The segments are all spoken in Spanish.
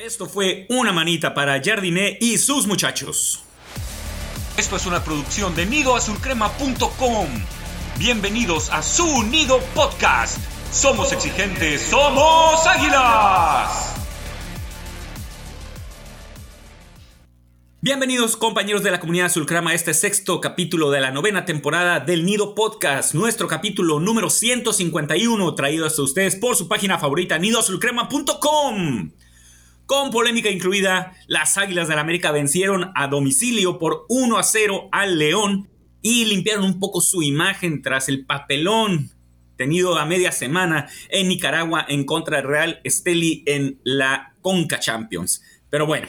Esto fue una manita para Jardiné y sus muchachos. Esto es una producción de nidoazulcrema.com. Bienvenidos a su Nido Podcast. Somos exigentes, somos águilas. Bienvenidos compañeros de la comunidad Azulcrema a este sexto capítulo de la novena temporada del Nido Podcast, nuestro capítulo número 151 traído hasta ustedes por su página favorita nidoazulcrema.com. Con polémica incluida, las Águilas del la América vencieron a domicilio por 1 a 0 al León y limpiaron un poco su imagen tras el papelón tenido a media semana en Nicaragua en contra del Real Esteli en la Conca Champions. Pero bueno,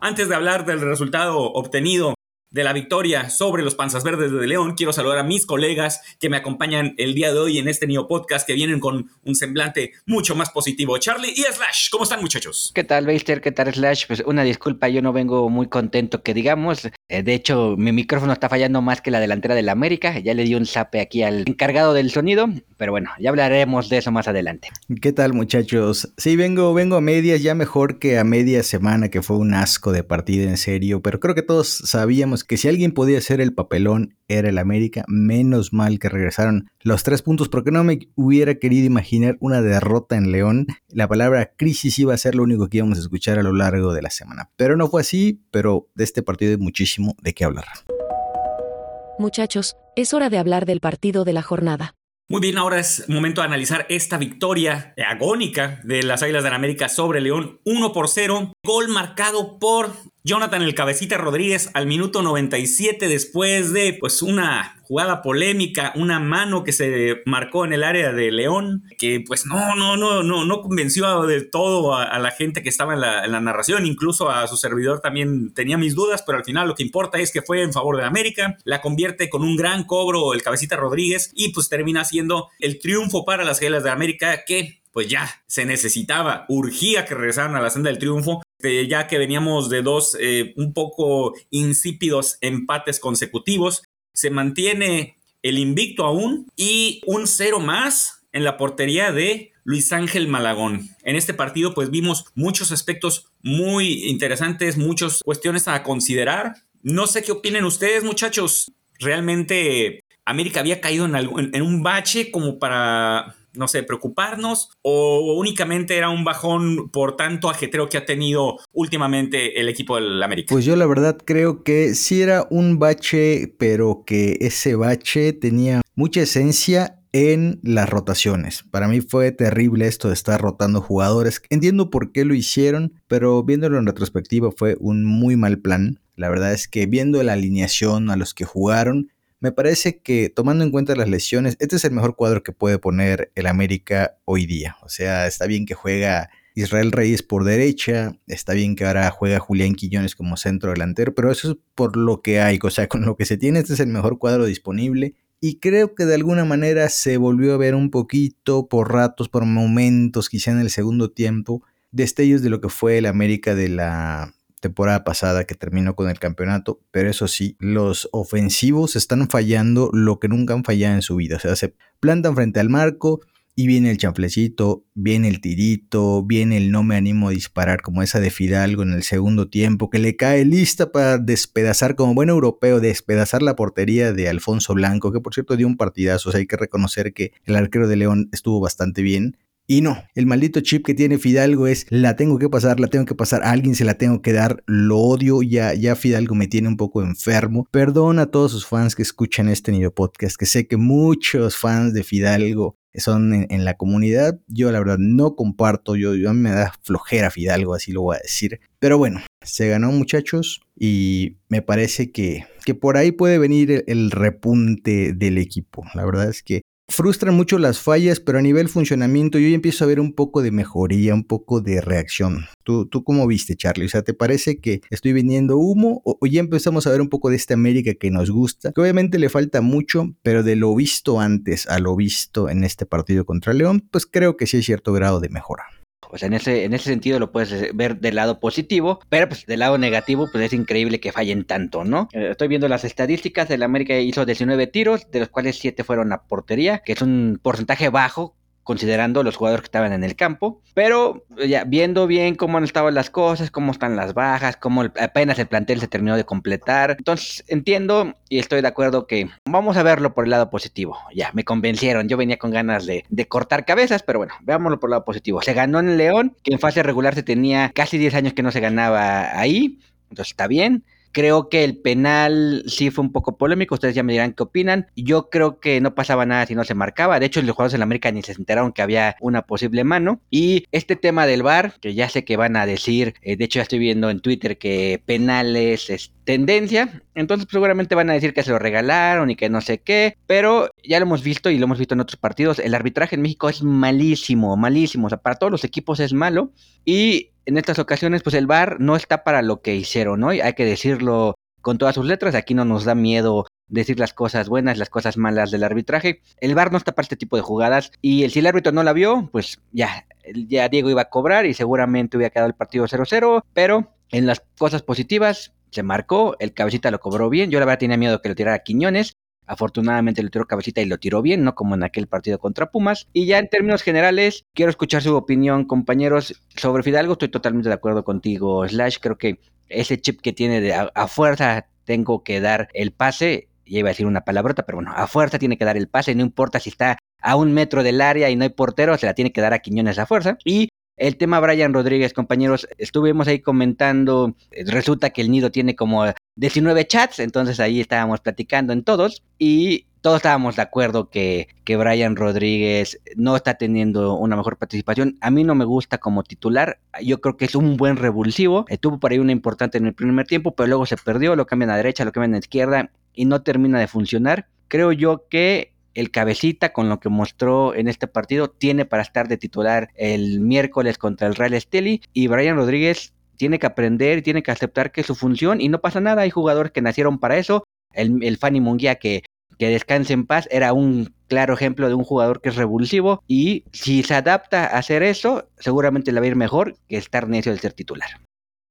antes de hablar del resultado obtenido de la victoria sobre los Panzas Verdes de León, quiero saludar a mis colegas que me acompañan el día de hoy en este Neo Podcast que vienen con un semblante mucho más positivo. Charlie y Slash, ¿cómo están muchachos? ¿Qué tal, Beister? ¿Qué tal, Slash? Pues una disculpa, yo no vengo muy contento que digamos. Eh, de hecho, mi micrófono está fallando más que la delantera del América. Ya le di un zape aquí al encargado del sonido, pero bueno, ya hablaremos de eso más adelante. ¿Qué tal, muchachos? Sí, vengo, vengo a medias, ya mejor que a media semana, que fue un asco de partida en serio, pero creo que todos sabíamos que si alguien podía hacer el papelón era el América, menos mal que regresaron los tres puntos, porque no me hubiera querido imaginar una derrota en León. La palabra crisis iba a ser lo único que íbamos a escuchar a lo largo de la semana. Pero no fue así, pero de este partido hay muchísimo de qué hablar. Muchachos, es hora de hablar del partido de la jornada. Muy bien, ahora es momento de analizar esta victoria agónica de las Águilas de la América sobre León, 1 por 0, gol marcado por Jonathan el Cabecita Rodríguez al minuto 97 después de pues una jugada polémica, una mano que se marcó en el área de León, que pues no, no, no, no, no convenció del todo a, la gente que estaba en la, narración, incluso a su servidor también tenía mis dudas, pero al final lo que importa es que fue en favor de América, la convierte con un gran cobro el Cabecita Rodríguez y pues termina siendo el triunfo para las Gelas de América que pues ya se necesitaba, urgía que regresaran a la senda del triunfo este, ya que veníamos de dos eh, un poco insípidos empates consecutivos. Se mantiene el invicto aún y un cero más en la portería de Luis Ángel Malagón. En este partido pues vimos muchos aspectos muy interesantes, muchas cuestiones a considerar. No sé qué opinen ustedes muchachos. Realmente América había caído en, en un bache como para no sé, preocuparnos o únicamente era un bajón por tanto ajetreo que ha tenido últimamente el equipo del América? Pues yo la verdad creo que sí era un bache, pero que ese bache tenía mucha esencia en las rotaciones. Para mí fue terrible esto de estar rotando jugadores. Entiendo por qué lo hicieron, pero viéndolo en retrospectiva fue un muy mal plan. La verdad es que viendo la alineación a los que jugaron, me parece que tomando en cuenta las lesiones, este es el mejor cuadro que puede poner el América hoy día. O sea, está bien que juega Israel Reyes por derecha, está bien que ahora juega Julián Quillones como centro delantero, pero eso es por lo que hay, o sea, con lo que se tiene, este es el mejor cuadro disponible. Y creo que de alguna manera se volvió a ver un poquito por ratos, por momentos, quizá en el segundo tiempo, destellos de lo que fue el América de la temporada pasada que terminó con el campeonato, pero eso sí, los ofensivos están fallando lo que nunca han fallado en su vida, o sea, se plantan frente al marco y viene el chanflecito, viene el tirito, viene el no me animo a disparar como esa de Fidalgo en el segundo tiempo, que le cae lista para despedazar como buen europeo, despedazar la portería de Alfonso Blanco, que por cierto dio un partidazo, o sea, hay que reconocer que el arquero de León estuvo bastante bien. Y no, el maldito chip que tiene Fidalgo es la tengo que pasar, la tengo que pasar, a alguien se la tengo que dar, lo odio, ya, ya Fidalgo me tiene un poco enfermo. Perdón a todos sus fans que escuchan este nido podcast, que sé que muchos fans de Fidalgo son en, la comunidad. Yo la verdad no comparto, yo, a mí me da flojera Fidalgo, así lo voy a decir. Pero bueno, se ganó muchachos y me parece que, que por ahí puede venir el repunte del equipo. La verdad es que frustran mucho las fallas, pero a nivel funcionamiento yo ya empiezo a ver un poco de mejoría, un poco de reacción. ¿Tú, tú cómo viste, Charlie? O sea, ¿te parece que estoy vendiendo humo o, ya empezamos a ver un poco de esta América que nos gusta? Que obviamente le falta mucho, pero de lo visto antes a lo visto en este partido contra León, pues creo que sí hay cierto grado de mejora. O sea, en ese, en ese sentido lo puedes ver del lado positivo, pero pues del lado negativo, pues es increíble que fallen tanto, ¿no? Eh, estoy viendo las estadísticas, el América hizo 19 tiros, de los cuales 7 fueron a portería, que es un porcentaje bajo considerando los jugadores que estaban en el campo, pero ya viendo bien cómo han estado las cosas, cómo están las bajas, cómo apenas el plantel se terminó de completar. Entonces entiendo y estoy de acuerdo que vamos a verlo por el lado positivo. Ya, me convencieron, yo venía con ganas de, de cortar cabezas, pero bueno, veámoslo por el lado positivo. Se ganó en León, que en fase regular se tenía casi 10 años que no se ganaba ahí, entonces está bien. Creo que el penal sí fue un poco polémico. Ustedes ya me dirán qué opinan. Yo creo que no pasaba nada si no se marcaba. De hecho, los jugadores en la América ni se enteraron que había una posible mano. Y este tema del VAR, que ya sé que van a decir, eh, de hecho ya estoy viendo en Twitter que penales es tendencia. Entonces pues, seguramente van a decir que se lo regalaron y que no sé qué. Pero ya lo hemos visto y lo hemos visto en otros partidos. El arbitraje en México es malísimo, malísimo. O sea, para todos los equipos es malo. Y en estas ocasiones, pues el VAR no está para lo que hicieron, ¿no? Hay que decirlo con todas sus letras, aquí no nos da miedo decir las cosas buenas, las cosas malas del arbitraje. El VAR no está para este tipo de jugadas y si el árbitro no la vio, pues ya, ya Diego iba a cobrar y seguramente hubiera quedado el partido 0-0, pero en las cosas positivas se marcó, el cabecita lo cobró bien, yo la verdad tenía miedo que lo tirara Quiñones, Afortunadamente lo tiró cabecita y lo tiró bien, no como en aquel partido contra Pumas. Y ya en términos generales, quiero escuchar su opinión, compañeros, sobre Fidalgo. Estoy totalmente de acuerdo contigo, Slash. Creo que ese chip que tiene de a, fuerza tengo que dar el pase. Ya iba a decir una palabrota, pero bueno, a fuerza tiene que dar el pase, no importa si está a un metro del área y no hay portero, se la tiene que dar a Quiñones a fuerza. Y el tema Brian Rodríguez, compañeros, estuvimos ahí comentando, resulta que el nido tiene como 19 chats, entonces ahí estábamos platicando en todos y todos estábamos de acuerdo que, que Brian Rodríguez no está teniendo una mejor participación. A mí no me gusta como titular, yo creo que es un buen revulsivo, tuvo por ahí una importante en el primer tiempo, pero luego se perdió, lo cambian a derecha, lo cambian a izquierda y no termina de funcionar. Creo yo que el cabecita con lo que mostró en este partido tiene para estar de titular el miércoles contra el Real Esteli. Y Brian Rodríguez tiene que aprender tiene que aceptar que es su función y no pasa nada, hay jugadores que nacieron para eso, el, el Fanny Munguía que, que descanse en paz era un claro ejemplo de un jugador que es revulsivo y si se adapta a hacer eso, seguramente le va a ir mejor que estar necio de ser titular.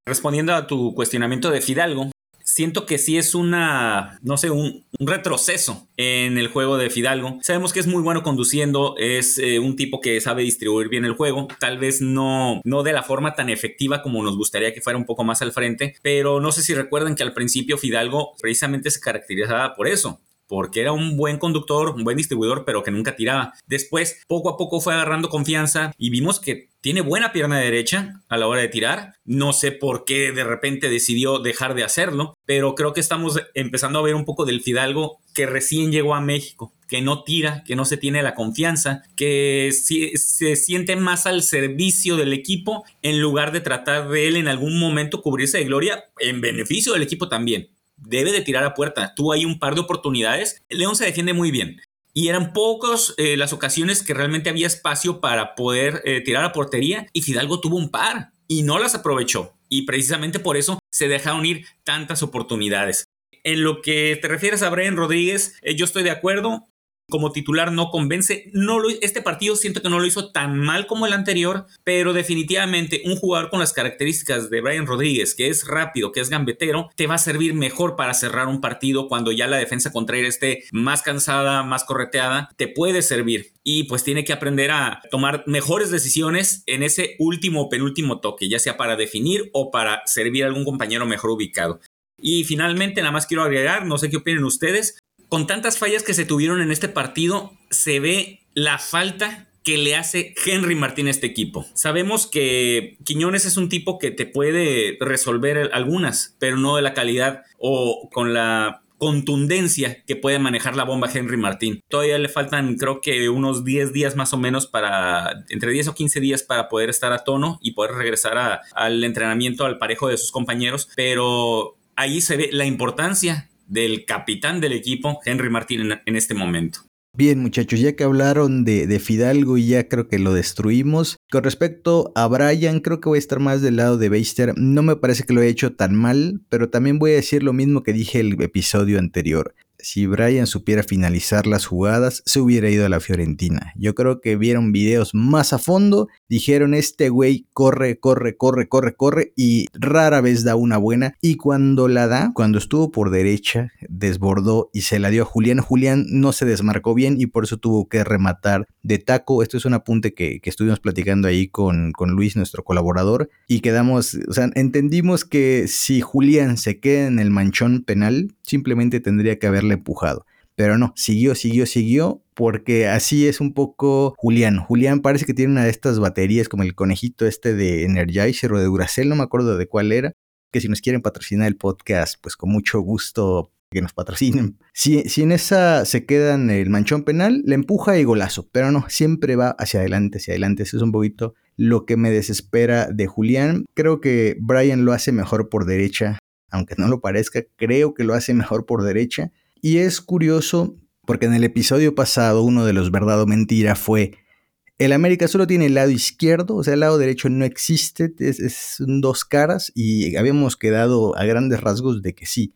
Respondiendo a tu cuestionamiento de Fidalgo, siento que sí es una, no sé, un, retroceso en el juego de Fidalgo. Sabemos que es muy bueno conduciendo, es eh, un tipo que sabe distribuir bien el juego, tal vez no, no de la forma tan efectiva como nos gustaría que fuera un poco más al frente, pero no sé si recuerdan que al principio Fidalgo precisamente se caracterizaba por eso porque era un buen conductor, un buen distribuidor, pero que nunca tiraba. Después, poco a poco fue agarrando confianza y vimos que tiene buena pierna derecha a la hora de tirar. No sé por qué de repente decidió dejar de hacerlo, pero creo que estamos empezando a ver un poco del Fidalgo que recién llegó a México, que no tira, que no se tiene la confianza, que se siente más al servicio del equipo en lugar de tratar de él en algún momento cubrirse de gloria en beneficio del equipo también debe de tirar a puerta. Tuvo ahí un par de oportunidades. León se defiende muy bien. Y eran pocos eh, las ocasiones que realmente había espacio para poder eh, tirar a portería. Y Fidalgo tuvo un par y no las aprovechó. Y precisamente por eso se dejaron ir tantas oportunidades. En lo que te refieres a Brian Rodríguez, eh, yo estoy de acuerdo como titular no convence. No lo, este partido siento que no lo hizo tan mal como el anterior, pero definitivamente un jugador con las características de Brian Rodríguez, que es rápido, que es gambetero, te va a servir mejor para cerrar un partido cuando ya la defensa contraria esté más cansada, más correteada, te puede servir. Y pues tiene que aprender a tomar mejores decisiones en ese último penúltimo toque, ya sea para definir o para servir a algún compañero mejor ubicado. Y finalmente, nada más quiero agregar, no sé qué opinen ustedes, con tantas fallas que se tuvieron en este partido, se ve la falta que le hace Henry Martín a este equipo. Sabemos que Quiñones es un tipo que te puede resolver algunas, pero no de la calidad o con la contundencia que puede manejar la bomba Henry Martín. Todavía le faltan creo que unos 10 días más o menos para, entre 10 o 15 días para poder estar a tono y poder regresar al entrenamiento al parejo de sus compañeros, pero ahí se ve la importancia del capitán del equipo, Henry Martín, en, este momento. Bien, muchachos, ya que hablaron de, Fidalgo y ya creo que lo destruimos. Con respecto a Brian, creo que voy a estar más del lado de Beister. No me parece que lo haya hecho tan mal, pero también voy a decir lo mismo que dije el episodio anterior. Si Brian supiera finalizar las jugadas, se hubiera ido a la Fiorentina. Yo creo que vieron videos más a fondo, dijeron este güey corre, corre, corre, corre, corre y rara vez da una buena. Y cuando la da, cuando estuvo por derecha, desbordó y se la dio a Julián. Julián no se desmarcó bien y por eso tuvo que rematar de taco. Esto es un apunte que, estuvimos platicando ahí con, con Luis, nuestro colaborador, y quedamos, o sea, entendimos que si Julián se queda en el manchón penal, simplemente tendría que empujado. Pero no, siguió, siguió, siguió, porque así es un poco Julián. Julián parece que tiene una de estas baterías como el conejito este de Energizer o de Duracell, no me acuerdo de cuál era, que si nos quieren patrocinar el podcast, pues con mucho gusto que nos patrocinen. Si, si en esa se queda en el manchón penal, le empuja y golazo, pero no, siempre va hacia adelante, hacia adelante. Eso es un poquito lo que me desespera de Julián. Creo que Brian lo hace mejor por derecha, aunque no lo parezca, creo que lo hace mejor por derecha. Y es curioso porque en el episodio pasado uno de los verdad o mentira fue el América solo tiene el lado izquierdo, o sea, el lado derecho no existe, es, dos caras y habíamos quedado a grandes rasgos de que sí.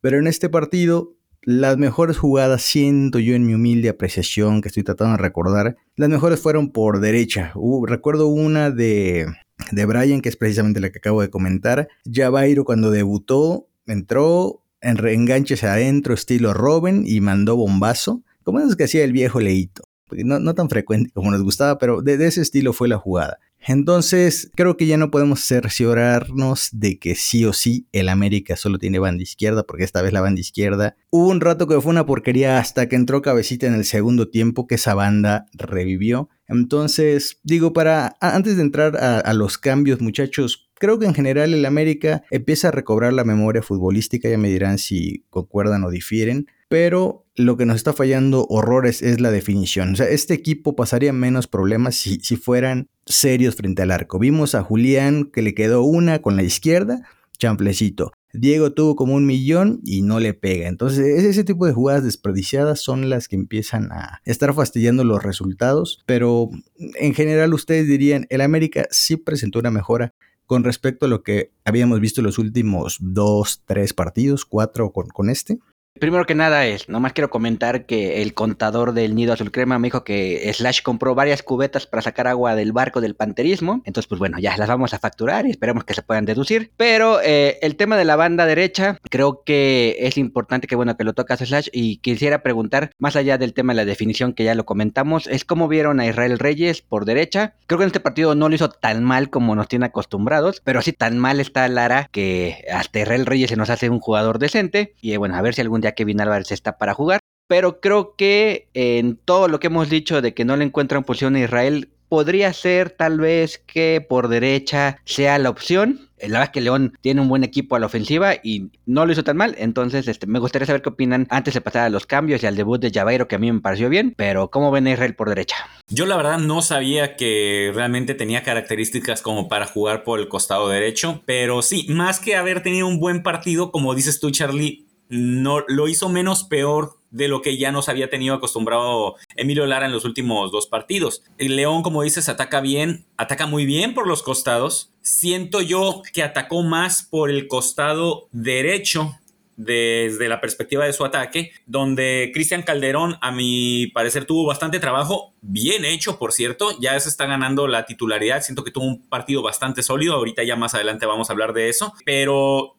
Pero en este partido, las mejores jugadas, siento yo en mi humilde apreciación que estoy tratando de recordar, las mejores fueron por derecha. recuerdo una de de Brian, que es precisamente la que acabo de comentar. Javairo cuando debutó, entró en reenganches adentro, estilo Robin, y mandó bombazo, como es que hacía el viejo Leito. No, no tan frecuente como nos gustaba, pero de ese estilo fue la jugada. Entonces, creo que ya no podemos cerciorarnos de que sí o sí el América solo tiene banda izquierda, porque esta vez la banda izquierda hubo un rato que fue una porquería hasta que entró Cabecita en el segundo tiempo, que esa banda revivió. Entonces, digo, para antes de entrar a, los cambios, muchachos, creo que en general el América empieza a recobrar la memoria futbolística, ya me dirán si concuerdan o difieren pero lo que nos está fallando horrores es la definición. O sea, este equipo pasaría menos problemas si, fueran serios frente al arco. Vimos a Julián que le quedó una con la izquierda, champlecito. Diego tuvo como un millón y no le pega. Entonces, ese tipo de jugadas desperdiciadas son las que empiezan a estar fastidiando los resultados. Pero en general, ustedes dirían, el América sí presentó una mejora con respecto a lo que habíamos visto en los últimos dos, tres partidos, cuatro con, con este. Primero que nada es, nomás quiero comentar que el contador del Nido Azul Crema me dijo que Slash compró varias cubetas para sacar agua del barco del panterismo. Entonces, pues bueno, ya las vamos a facturar y esperemos que se puedan deducir. Pero eh, el tema de la banda derecha, creo que es importante que bueno que lo tocas Slash y quisiera preguntar, más allá del tema de la definición que ya lo comentamos, es cómo vieron a Israel Reyes por derecha. Creo que en este partido no lo hizo tan mal como nos tiene acostumbrados, pero sí tan mal está Lara que hasta Israel Reyes se nos hace un jugador decente. Y bueno, a ver si algún día Kevin Álvarez está para jugar. Pero creo que en todo lo que hemos dicho de que no le encuentran posición a Israel, podría ser tal vez que por derecha sea la opción. La verdad es que León tiene un buen equipo a la ofensiva y no lo hizo tan mal. Entonces, este, me gustaría saber qué opinan antes de pasar a los cambios y al debut de Javairo, que a mí me pareció bien. Pero, ¿cómo ven a Israel por derecha? Yo, la verdad, no sabía que realmente tenía características como para jugar por el costado derecho. Pero sí, más que haber tenido un buen partido, como dices tú, Charlie, no lo hizo menos peor de lo que ya nos había tenido acostumbrado Emilio Lara en los últimos dos partidos. El León, como dices, ataca bien, ataca muy bien por los costados. Siento yo que atacó más por el costado derecho desde la perspectiva de su ataque, donde Cristian Calderón, a mi parecer, tuvo bastante trabajo, bien hecho, por cierto, ya se está ganando la titularidad, siento que tuvo un partido bastante sólido, ahorita ya más adelante vamos a hablar de eso, pero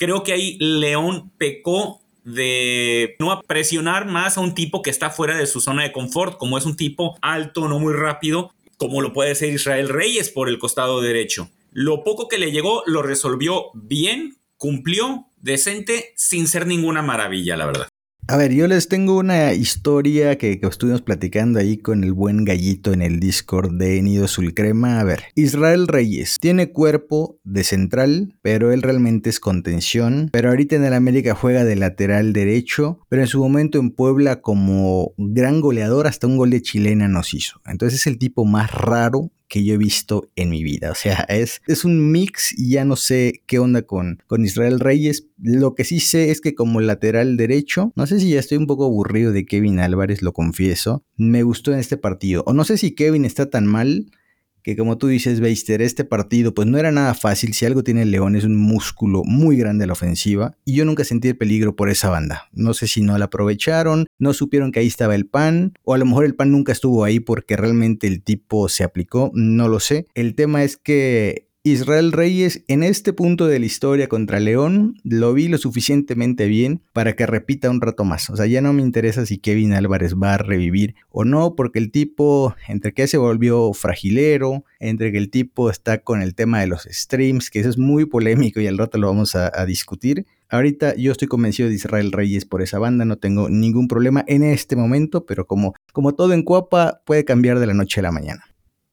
creo que ahí León pecó de no presionar más a un tipo que está fuera de su zona de confort, como es un tipo alto, no muy rápido, como lo puede ser Israel Reyes por el costado derecho. Lo poco que le llegó lo resolvió bien, cumplió, decente, sin ser ninguna maravilla, la verdad. A ver, yo les tengo una historia que, estuvimos platicando ahí con el buen gallito en el Discord de Nido Sulcrema. A ver, Israel Reyes tiene cuerpo de central, pero él realmente es contención. Pero ahorita en el América juega de lateral derecho, pero en su momento en Puebla como gran goleador hasta un gol de chilena nos hizo. Entonces es el tipo más raro que yo he visto en mi vida. O sea, es, es un mix y ya no sé qué onda con, con Israel Reyes. Lo que sí sé es que como lateral derecho, no sé si ya estoy un poco aburrido de Kevin Álvarez, lo confieso. Me gustó en este partido. O no sé si Kevin está tan mal que como tú dices, Beister, este partido pues no era nada fácil. Si algo tiene el León es un músculo muy grande a la ofensiva y yo nunca sentí el peligro por esa banda. No sé si no la aprovecharon, no supieron que ahí estaba el pan o a lo mejor el pan nunca estuvo ahí porque realmente el tipo se aplicó, no lo sé. El tema es que Israel Reyes en este punto de la historia contra León lo vi lo suficientemente bien para que repita un rato más. O sea, ya no me interesa si Kevin Álvarez va a revivir o no, porque el tipo, entre que se volvió fragilero, entre que el tipo está con el tema de los streams, que eso es muy polémico y al rato lo vamos a, discutir. Ahorita yo estoy convencido de Israel Reyes por esa banda, no tengo ningún problema en este momento, pero como, como todo en Cuapa puede cambiar de la noche a la mañana.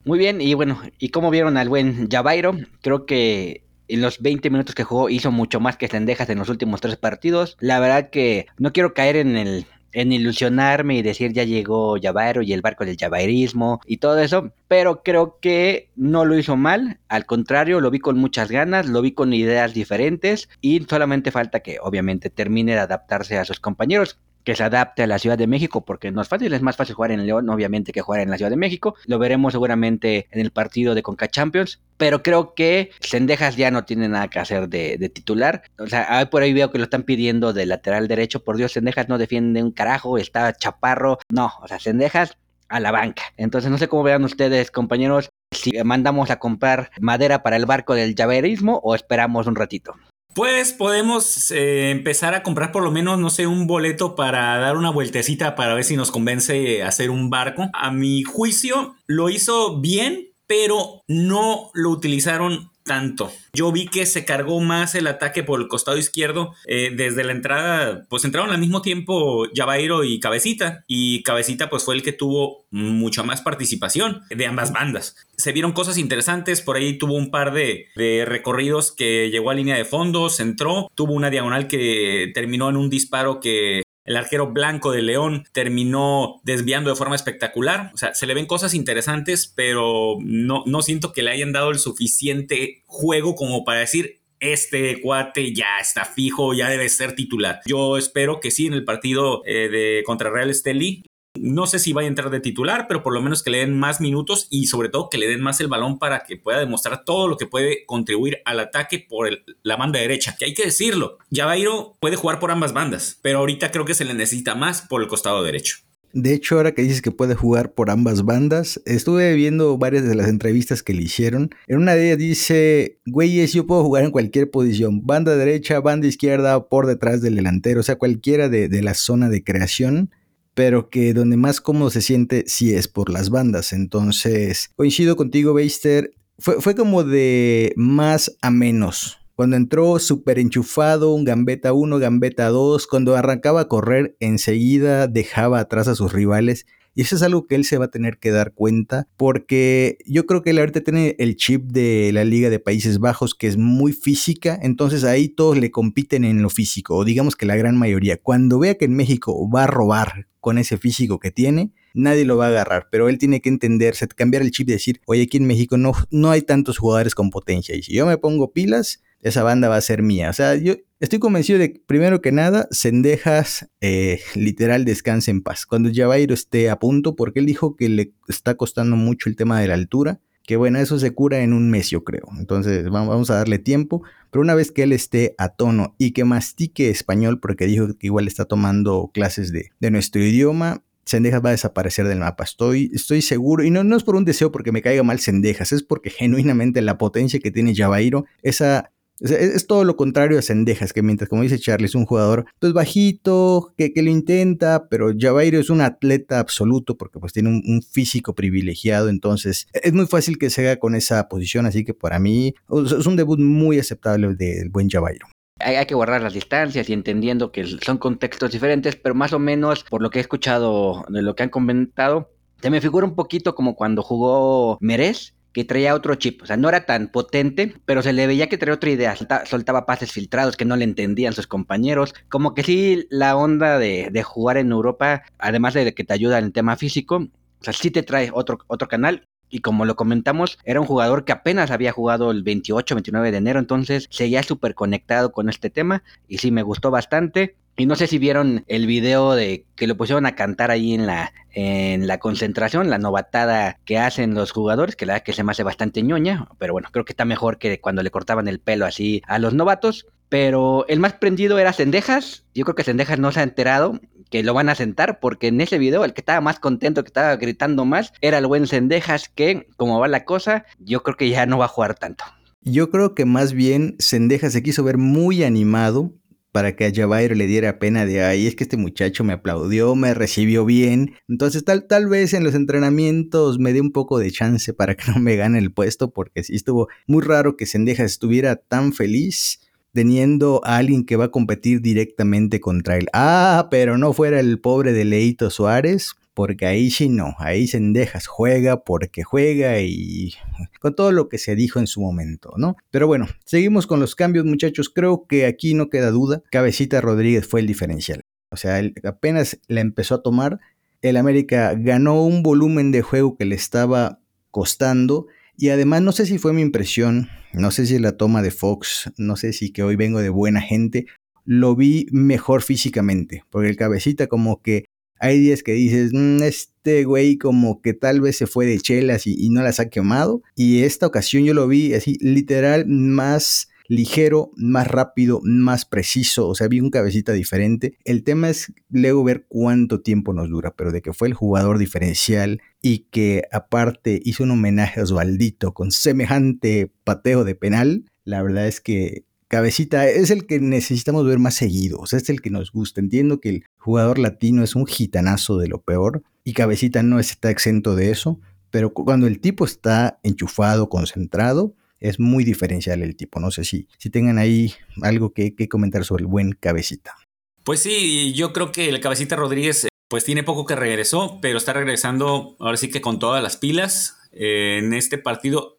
Muy bien, y bueno, ¿y cómo vieron al buen Javairo? Creo que en los 20 minutos que jugó hizo mucho más que Sendejas en los últimos tres partidos. La verdad que no quiero caer en el en ilusionarme y decir ya llegó Javairo y el barco del javairismo y todo eso, pero creo que no lo hizo mal, al contrario, lo vi con muchas ganas, lo vi con ideas diferentes y solamente falta que obviamente termine de adaptarse a sus compañeros que se adapte a la Ciudad de México, porque no es fácil, es más fácil jugar en León, obviamente, que jugar en la Ciudad de México. Lo veremos seguramente en el partido de Conca Champions, pero creo que Sendejas ya no tiene nada que hacer de, titular. O sea, por ahí veo que lo están pidiendo de lateral derecho. Por Dios, Sendejas no defiende un carajo, está chaparro. No, o sea, Sendejas a la banca. Entonces, no sé cómo vean ustedes, compañeros, si mandamos a comprar madera para el barco del llaverismo o esperamos un ratito. Pues podemos eh, empezar a comprar por lo menos, no sé, un boleto para dar una vueltecita para ver si nos convence hacer un barco. A mi juicio lo hizo bien, pero no lo utilizaron tanto. Yo vi que se cargó más el ataque por el costado izquierdo. Eh, desde la entrada, pues entraron al mismo tiempo Javairo y Cabecita. Y Cabecita, pues fue el que tuvo mucha más participación de ambas bandas. Se vieron cosas interesantes. Por ahí tuvo un par de, de recorridos que llegó a línea de fondo, se entró. Tuvo una diagonal que terminó en un disparo que el arquero blanco de León terminó desviando de forma espectacular. O sea, se le ven cosas interesantes, pero no, no siento que le hayan dado el suficiente juego como para decir, este cuate ya está fijo, ya debe ser titular. Yo espero que sí en el partido eh, de contra Real Esteli no sé si va a entrar de titular, pero por lo menos que le den más minutos y sobre todo que le den más el balón para que pueda demostrar todo lo que puede contribuir al ataque por la banda derecha. Que hay que decirlo, Javairo puede jugar por ambas bandas, pero ahorita creo que se le necesita más por el costado derecho. De hecho, ahora que dices que puede jugar por ambas bandas, estuve viendo varias de las entrevistas que le hicieron. En una de ellas dice, güeyes, yo puedo jugar en cualquier posición, banda derecha, banda izquierda, por detrás del delantero, o sea, cualquiera de la zona de creación pero que donde más cómodo se siente sí es por las bandas. Entonces, coincido contigo, Beister. Fue, fue como de más a menos. Cuando entró súper enchufado, un gambeta 1, gambeta 2, cuando arrancaba a correr, enseguida dejaba atrás a sus rivales y eso es algo que él se va a tener que dar cuenta porque yo creo que él ahorita tiene el chip de la Liga de Países Bajos que es muy física, entonces ahí todos le compiten en lo físico, o digamos que la gran mayoría. Cuando vea que en México va a robar con ese físico que tiene, nadie lo va a agarrar, pero él tiene que entenderse, cambiar el chip y decir, oye, aquí en México no, no hay tantos jugadores con potencia y si yo me pongo pilas, esa banda va a ser mía. O sea, yo estoy convencido de que, primero que nada, Sendejas eh, literal descanse en paz. Cuando Javairo esté a punto, porque él dijo que le está costando mucho el tema de la altura, que bueno, eso se cura en un mes, yo creo. Entonces vamos a darle tiempo, pero una vez que él esté a tono y que mastique español, porque dijo que igual está tomando clases de, de nuestro idioma, Sendejas va a desaparecer del mapa. Estoy, estoy seguro, y no, no es por un deseo porque me caiga mal Sendejas, es porque genuinamente la potencia que tiene Javairo, esa es, todo lo contrario a Sendejas, que mientras, como dice Charlie, es un jugador pues bajito, que, que lo intenta, pero Javairo es un atleta absoluto porque pues tiene un, físico privilegiado, entonces es muy fácil que se haga con esa posición, así que para mí es un debut muy aceptable del buen Javairo. Hay, que guardar las distancias y entendiendo que son contextos diferentes, pero más o menos por lo que he escuchado de lo que han comentado, se me figura un poquito como cuando jugó Merez, que traía otro chip. O sea, no era tan potente, pero se le veía que traía otra idea. Soltaba pases filtrados que no le entendían sus compañeros. Como que sí, la onda de, jugar en Europa, además de que te ayuda en el tema físico, o sea, sí te trae otro, otro canal. Y como lo comentamos, era un jugador que apenas había jugado el 28, 29 de enero, entonces seguía súper conectado con este tema y sí me gustó bastante. Y no sé si vieron el video de que lo pusieron a cantar ahí en la, en la concentración, la novatada que hacen los jugadores, que la verdad que se me hace bastante ñoña, pero bueno, creo que está mejor que cuando le cortaban el pelo así a los novatos. Pero el más prendido era Cendejas. Yo creo que Cendejas no se ha enterado que lo van a sentar, porque en ese video el que estaba más contento, que estaba gritando más, era el buen Cendejas, que como va la cosa, yo creo que ya no va a jugar tanto. Yo creo que más bien Cendejas se quiso ver muy animado para que a le diera pena de, ay, es que este muchacho me aplaudió, me recibió bien. Entonces tal, tal vez en los entrenamientos me dé un poco de chance para que no me gane el puesto, porque sí estuvo muy raro que Sendejas estuviera tan feliz teniendo a alguien que va a competir directamente contra él. Ah, pero no fuera el pobre de Leito Suárez, porque ahí sí no, ahí Sendejas juega porque juega y con todo lo que se dijo en su momento, ¿no? Pero bueno, seguimos con los cambios muchachos, creo que aquí no queda duda, Cabecita Rodríguez fue el diferencial. O sea, él apenas la empezó a tomar, el América ganó un volumen de juego que le estaba costando y además no sé si fue mi impresión, no sé si la toma de Fox, no sé si que hoy vengo de buena gente, lo vi mejor físicamente, porque el cabecita como que hay días que dices, mm, este güey como que tal vez se fue de chelas y, no las ha quemado. Y esta ocasión yo lo vi así, literal, más ligero, más rápido, más preciso, o sea, vi un cabecita diferente. El tema es luego ver cuánto tiempo nos dura, pero de que fue el jugador diferencial y que aparte hizo un homenaje a Osvaldito con semejante pateo de penal, la verdad es que Cabecita es el que necesitamos ver más seguido, es el que nos gusta. Entiendo que el jugador latino es un gitanazo de lo peor y Cabecita no está exento de eso, pero cuando el tipo está enchufado, concentrado, es muy diferencial el tipo. No sé si, si tengan ahí algo que, que comentar sobre el buen Cabecita. Pues sí, yo creo que el Cabecita Rodríguez eh, pues tiene poco que regresó, pero está regresando ahora sí que con todas las pilas. Eh, en este partido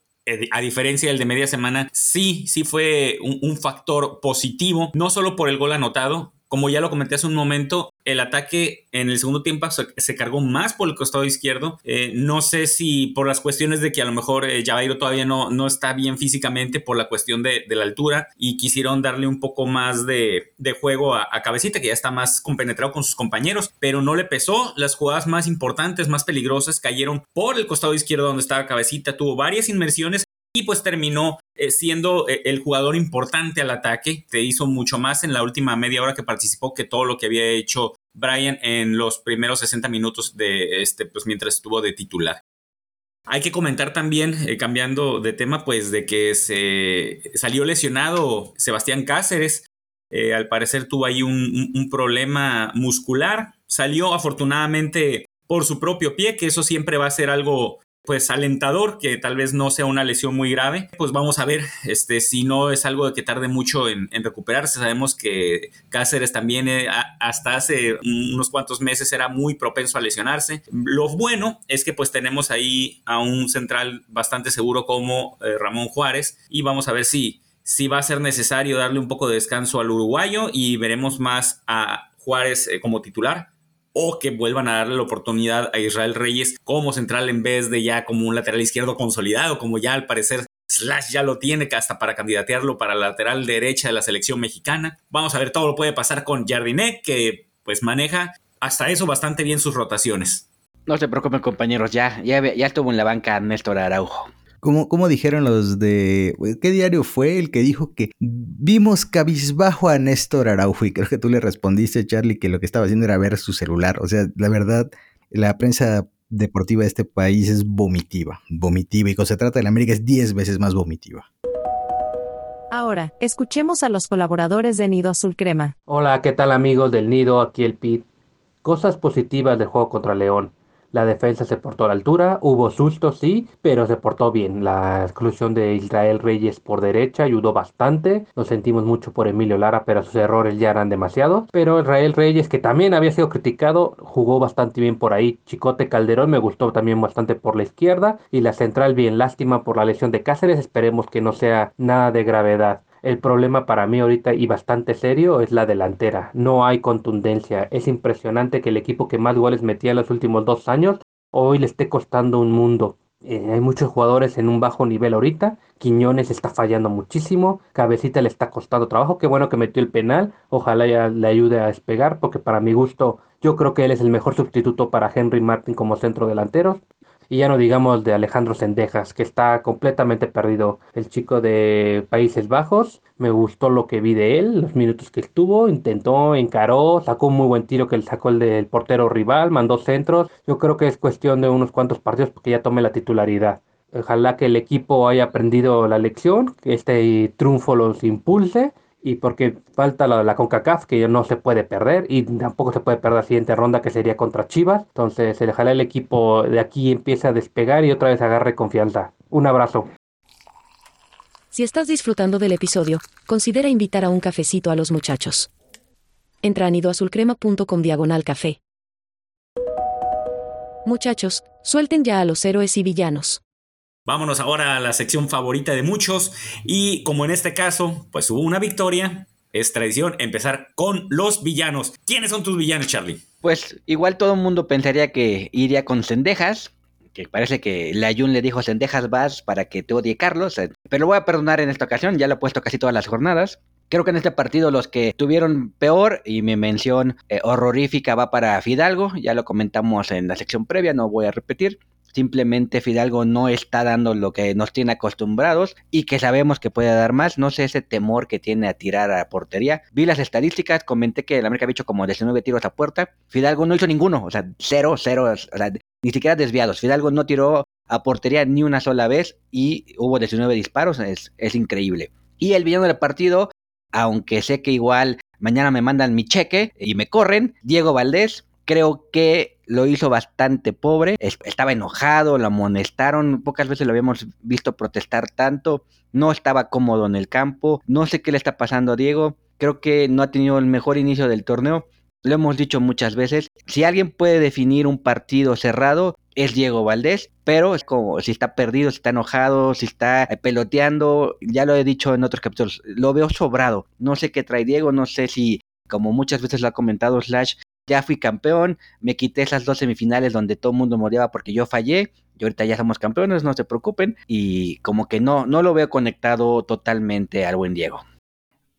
a diferencia del de media semana, sí, sí fue un, factor positivo, no solo por el gol anotado, como ya lo comenté hace un momento, el ataque en el segundo tiempo se, cargó más por el costado izquierdo. Eh, no sé si por las cuestiones de que a lo mejor eh, todavía no, no está bien físicamente por la cuestión de, la altura y quisieron darle un poco más de, juego a, a, Cabecita, que ya está más compenetrado con sus compañeros, pero no le pesó. Las jugadas más importantes, más peligrosas, cayeron por el costado izquierdo donde estaba Cabecita. Tuvo varias inmersiones y pues terminó eh, siendo eh, el jugador importante al ataque. Te hizo mucho más en la última media hora que participó que todo lo que había hecho Brian en los primeros 60 minutos de este, pues mientras estuvo de titular. Hay que comentar también, eh, cambiando de tema, pues de que se salió lesionado Sebastián Cáceres. al parecer tuvo ahí un problema muscular. Salió afortunadamente por su propio pie, que eso siempre va a ser algo pues alentador, que tal vez no sea una lesión muy grave. Pues vamos a ver este, si no es algo que tarde mucho en, recuperarse. Sabemos que Cáceres también eh, hasta hace unos cuantos meses era muy propenso a lesionarse. Lo bueno es que pues tenemos ahí a un central bastante seguro como eh, Ramón Juárez y vamos a ver si, si va a ser necesario darle un poco de descanso al uruguayo y veremos más a Juárez eh, como titular o que vuelvan a darle la oportunidad a Israel Reyes como central en vez de ya como un lateral izquierdo consolidado, como ya al parecer Slash ya lo tiene hasta para candidatearlo para la lateral derecha de la selección mexicana. Vamos a ver, todo lo puede pasar con Jardinet, que pues maneja hasta eso bastante bien sus rotaciones. No se preocupen compañeros, ya, ya, ya estuvo en la banca Néstor Araujo. Como, dijeron los de... ¿Qué diario fue el que dijo que vimos cabizbajo a Néstor Araujo? Y creo que tú le respondiste, Charlie, que lo que estaba haciendo era ver su celular. O sea, la verdad, la prensa deportiva de este país es vomitiva, vomitiva. Y cuando se trata de la América es 10 veces más vomitiva. Ahora, escuchemos a los colaboradores de Nido Azul Crema. Hola, ¿qué tal amigos del Nido? Aquí el Pit. Cosas positivas del juego contra León. La defensa se portó a la altura, hubo sustos, sí, pero se portó bien. La exclusión de Israel Reyes por derecha ayudó bastante. Nos sentimos mucho por Emilio Lara, pero sus errores ya eran demasiados. Pero Israel Reyes, que también había sido criticado, jugó bastante bien por ahí. Chicote Calderón me gustó también bastante por la izquierda. Y la central bien, lástima por la lesión de Cáceres. Esperemos que no sea nada de gravedad. El problema para mí ahorita y bastante serio es la delantera. No hay contundencia. Es impresionante que el equipo que más goles metía en los últimos dos años hoy le esté costando un mundo. Eh, hay muchos jugadores en un bajo nivel ahorita. Quiñones está fallando muchísimo. Cabecita le está costando trabajo. Qué bueno que metió el penal. Ojalá le ayude a despegar porque para mi gusto yo creo que él es el mejor sustituto para Henry Martin como centro delantero. Y ya no digamos de Alejandro Sendejas, que está completamente perdido. El chico de Países Bajos, me gustó lo que vi de él, los minutos que estuvo, intentó, encaró, sacó un muy buen tiro que le sacó el del portero rival, mandó centros. Yo creo que es cuestión de unos cuantos partidos porque ya tome la titularidad. Ojalá que el equipo haya aprendido la lección, que este triunfo los impulse y porque falta la, CONCACAF que no se puede perder y tampoco se puede perder la siguiente ronda que sería contra Chivas. Entonces, ojalá el equipo de aquí empiece a despegar y otra vez agarre confianza. Un abrazo. Si estás disfrutando del episodio, considera invitar a un cafecito a los muchachos. Entra a nidoazulcrema.com diagonal café. Muchachos, suelten ya a los héroes y villanos. Vámonos ahora a la sección favorita de muchos y como en este caso, pues hubo una victoria, es tradición empezar con los villanos. ¿Quiénes son tus villanos, Charlie? Pues igual todo el mundo pensaría que iría con Cendejas, que parece que la Jun le dijo Cendejas vas para que te odie Carlos, eh, pero lo voy a perdonar en esta ocasión, ya lo he puesto casi todas las jornadas. Creo que en este partido los que tuvieron peor y mi mención eh, horrorífica va para Fidalgo, ya lo comentamos en la sección previa, no voy a repetir. Simplemente Fidalgo no está dando lo que nos tiene acostumbrados y que sabemos que puede dar más. No sé ese temor que tiene a tirar a portería. Vi las estadísticas, comenté que el América había hecho como 19 tiros a puerta. Fidalgo no hizo ninguno, o sea, cero, cero, o sea, ni siquiera desviados. Fidalgo no tiró a portería ni una sola vez y hubo 19 disparos, es, es increíble. Y el villano del partido, aunque sé que igual mañana me mandan mi cheque y me corren, Diego Valdés, creo que lo hizo bastante pobre, estaba enojado, lo amonestaron, pocas veces lo habíamos visto protestar tanto, no estaba cómodo en el campo, no sé qué le está pasando a Diego, creo que no ha tenido el mejor inicio del torneo, lo hemos dicho muchas veces, si alguien puede definir un partido cerrado es Diego Valdés, pero es como si está perdido, si está enojado, si está peloteando, ya lo he dicho en otros capítulos, lo veo sobrado, no sé qué trae Diego, no sé si como muchas veces lo ha comentado Slash, ya fui campeón, me quité esas dos semifinales donde todo el mundo moría porque yo fallé, y ahorita ya somos campeones, no se preocupen, y como que no, no lo veo conectado totalmente al buen Diego.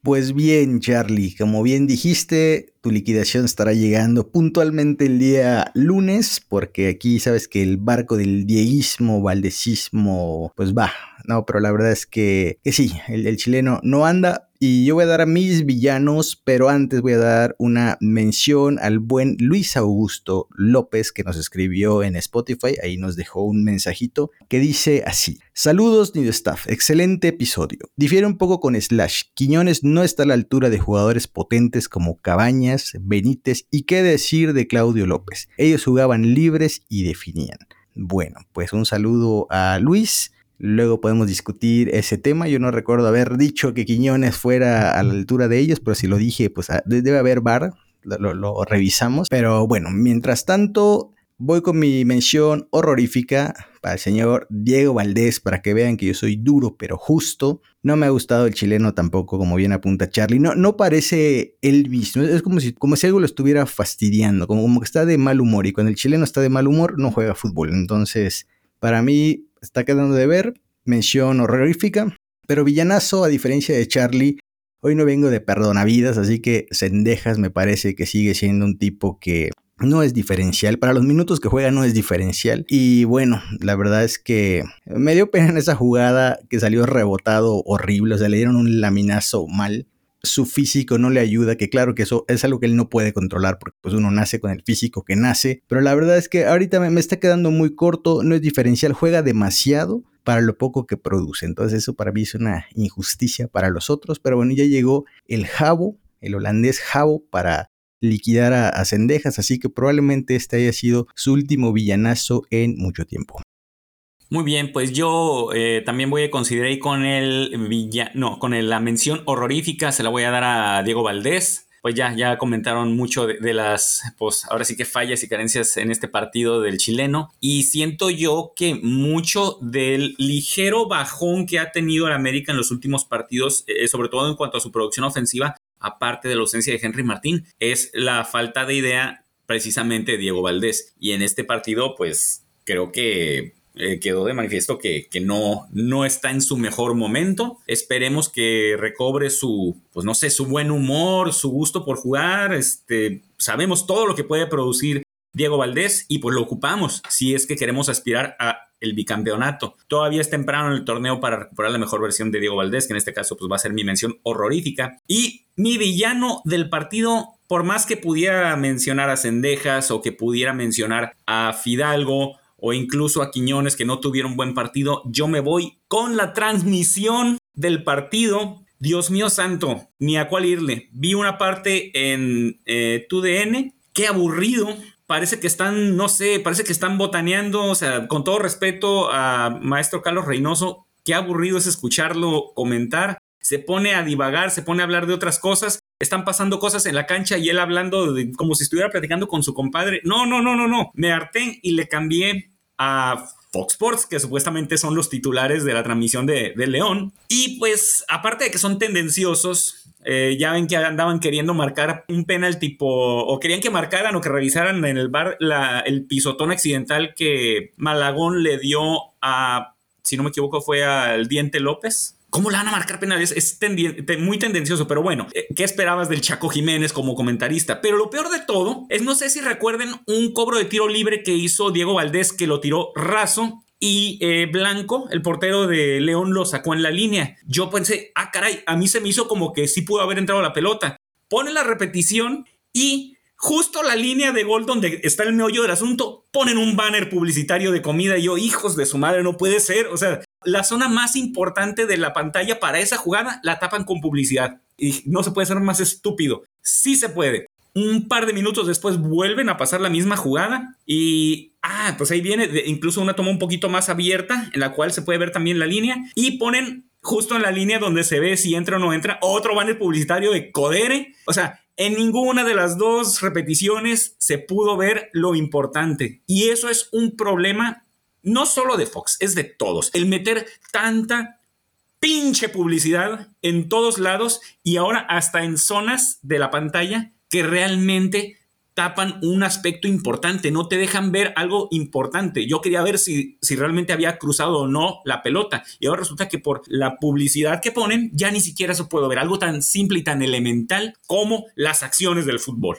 Pues bien, Charlie, como bien dijiste, tu liquidación estará llegando puntualmente el día lunes, porque aquí sabes que el barco del dieguismo, valdesismo, pues va, no, pero la verdad es que, sí, el, el chileno no anda, y yo voy a dar a mis villanos, pero antes voy a dar una mención al buen Luis Augusto López que nos escribió en Spotify. Ahí nos dejó un mensajito que dice así. Saludos, New Staff. Excelente episodio. Difiere un poco con Slash. Quiñones no está a la altura de jugadores potentes como Cabañas, Benítez y qué decir de Claudio López. Ellos jugaban libres y definían. Bueno, pues un saludo a Luis. Luego podemos discutir ese tema. Yo no recuerdo haber dicho que Quiñones fuera a la altura de ellos, pero si lo dije, pues ah, debe haber bar. Lo, revisamos. Pero bueno, mientras tanto, voy con mi mención horrorífica para el señor Diego Valdés, para que vean que yo soy duro pero justo. No me ha gustado el chileno tampoco, como bien apunta Charlie. No, no parece él mismo. Es como si, como si algo lo estuviera fastidiando, como, como que está de mal humor. Y cuando el chileno está de mal humor, no juega fútbol. Entonces, para mí, está quedando de ver, mención horrorífica, pero villanazo, a diferencia de Charlie, hoy no vengo de perdonavidas, así que Sendejas me parece que sigue siendo un tipo que no es diferencial. Para los minutos que juega no es diferencial. Y bueno, la verdad es que me dio pena en esa jugada que salió rebotado horrible. O sea, le dieron un laminazo mal. Su físico no le ayuda, que claro que eso es algo que él no puede controlar, porque pues uno nace con el físico que nace. Pero la verdad es que ahorita me, me está quedando muy corto, no es diferencial, juega demasiado para lo poco que produce. Entonces eso para mí es una injusticia para los otros. Pero bueno, ya llegó el Jabo, el holandés Jabo, para liquidar a, a Cendejas, así que probablemente este haya sido su último villanazo en mucho tiempo. Muy bien, pues yo eh, también voy a considerar con el villa, no, con la mención horrorífica se la voy a dar a Diego Valdés. Pues ya, ya comentaron mucho de, de, las, pues ahora sí que fallas y carencias en este partido del chileno. Y siento yo que mucho del ligero bajón que ha tenido el América en los últimos partidos, eh, sobre todo en cuanto a su producción ofensiva, aparte de la ausencia de Henry Martín, es la falta de idea precisamente de Diego Valdés. Y en este partido, pues creo que eh, quedó de manifiesto que, que, no, no está en su mejor momento. Esperemos que recobre su, pues no sé, su buen humor, su gusto por jugar. Este, sabemos todo lo que puede producir Diego Valdés y pues lo ocupamos si es que queremos aspirar a el bicampeonato. Todavía es temprano en el torneo para recuperar la mejor versión de Diego Valdés, que en este caso pues va a ser mi mención horrorífica. Y mi villano del partido, por más que pudiera mencionar a Cendejas o que pudiera mencionar a Fidalgo o incluso a Quiñones que no tuvieron buen partido, yo me voy con la transmisión del partido. Dios mío santo, ni a cuál irle. Vi una parte en eh, TUDN, qué aburrido, parece que están, no sé, parece que están botaneando, o sea, con todo respeto a maestro Carlos Reynoso, qué aburrido es escucharlo comentar, se pone a divagar, se pone a hablar de otras cosas, están pasando cosas en la cancha y él hablando como si estuviera platicando con su compadre. No, no, no, no, no, me harté y le cambié a Fox Sports, que supuestamente son los titulares de la transmisión de, León. Y pues, aparte de que son tendenciosos, eh, ya ven que andaban queriendo marcar un penal tipo, o querían que marcaran o que revisaran en el bar el pisotón accidental que Malagón le dio a, si no me equivoco, fue al Diente López. ¿Cómo le van a marcar penales? Es muy tendencioso, pero bueno, eh, ¿qué esperabas del Chaco Jiménez como comentarista? Pero lo peor de todo es, no sé si recuerden un cobro de tiro libre que hizo Diego Valdés que lo tiró raso y eh, Blanco, el portero de León, lo sacó en la línea. Yo pensé, ah, caray, a mí se me hizo como que sí pudo haber entrado la pelota. Pone la repetición y justo la línea de gol donde está el meollo del asunto, ponen un banner publicitario de comida y yo, hijos de su madre, no puede ser. O sea, la zona más importante de la pantalla para esa jugada la tapan con publicidad. Y no se puede ser más estúpido. Sí se puede. Un par de minutos después vuelven a pasar la misma jugada y, ah, pues ahí viene incluso una toma un poquito más abierta en la cual se puede ver también la línea y ponen justo en la línea donde se ve si entra o no entra otro banner publicitario de Codere. O sea, en ninguna de las dos repeticiones se pudo ver lo importante y eso es un problema no solo de Fox, es de todos. El meter tanta pinche publicidad en todos lados y ahora hasta en zonas de la pantalla que realmente tapan un aspecto importante, no te dejan ver algo importante. Yo quería ver si, si realmente había cruzado o no la pelota y ahora resulta que por la publicidad que ponen ya ni siquiera se puede ver algo tan simple y tan elemental como las acciones del fútbol.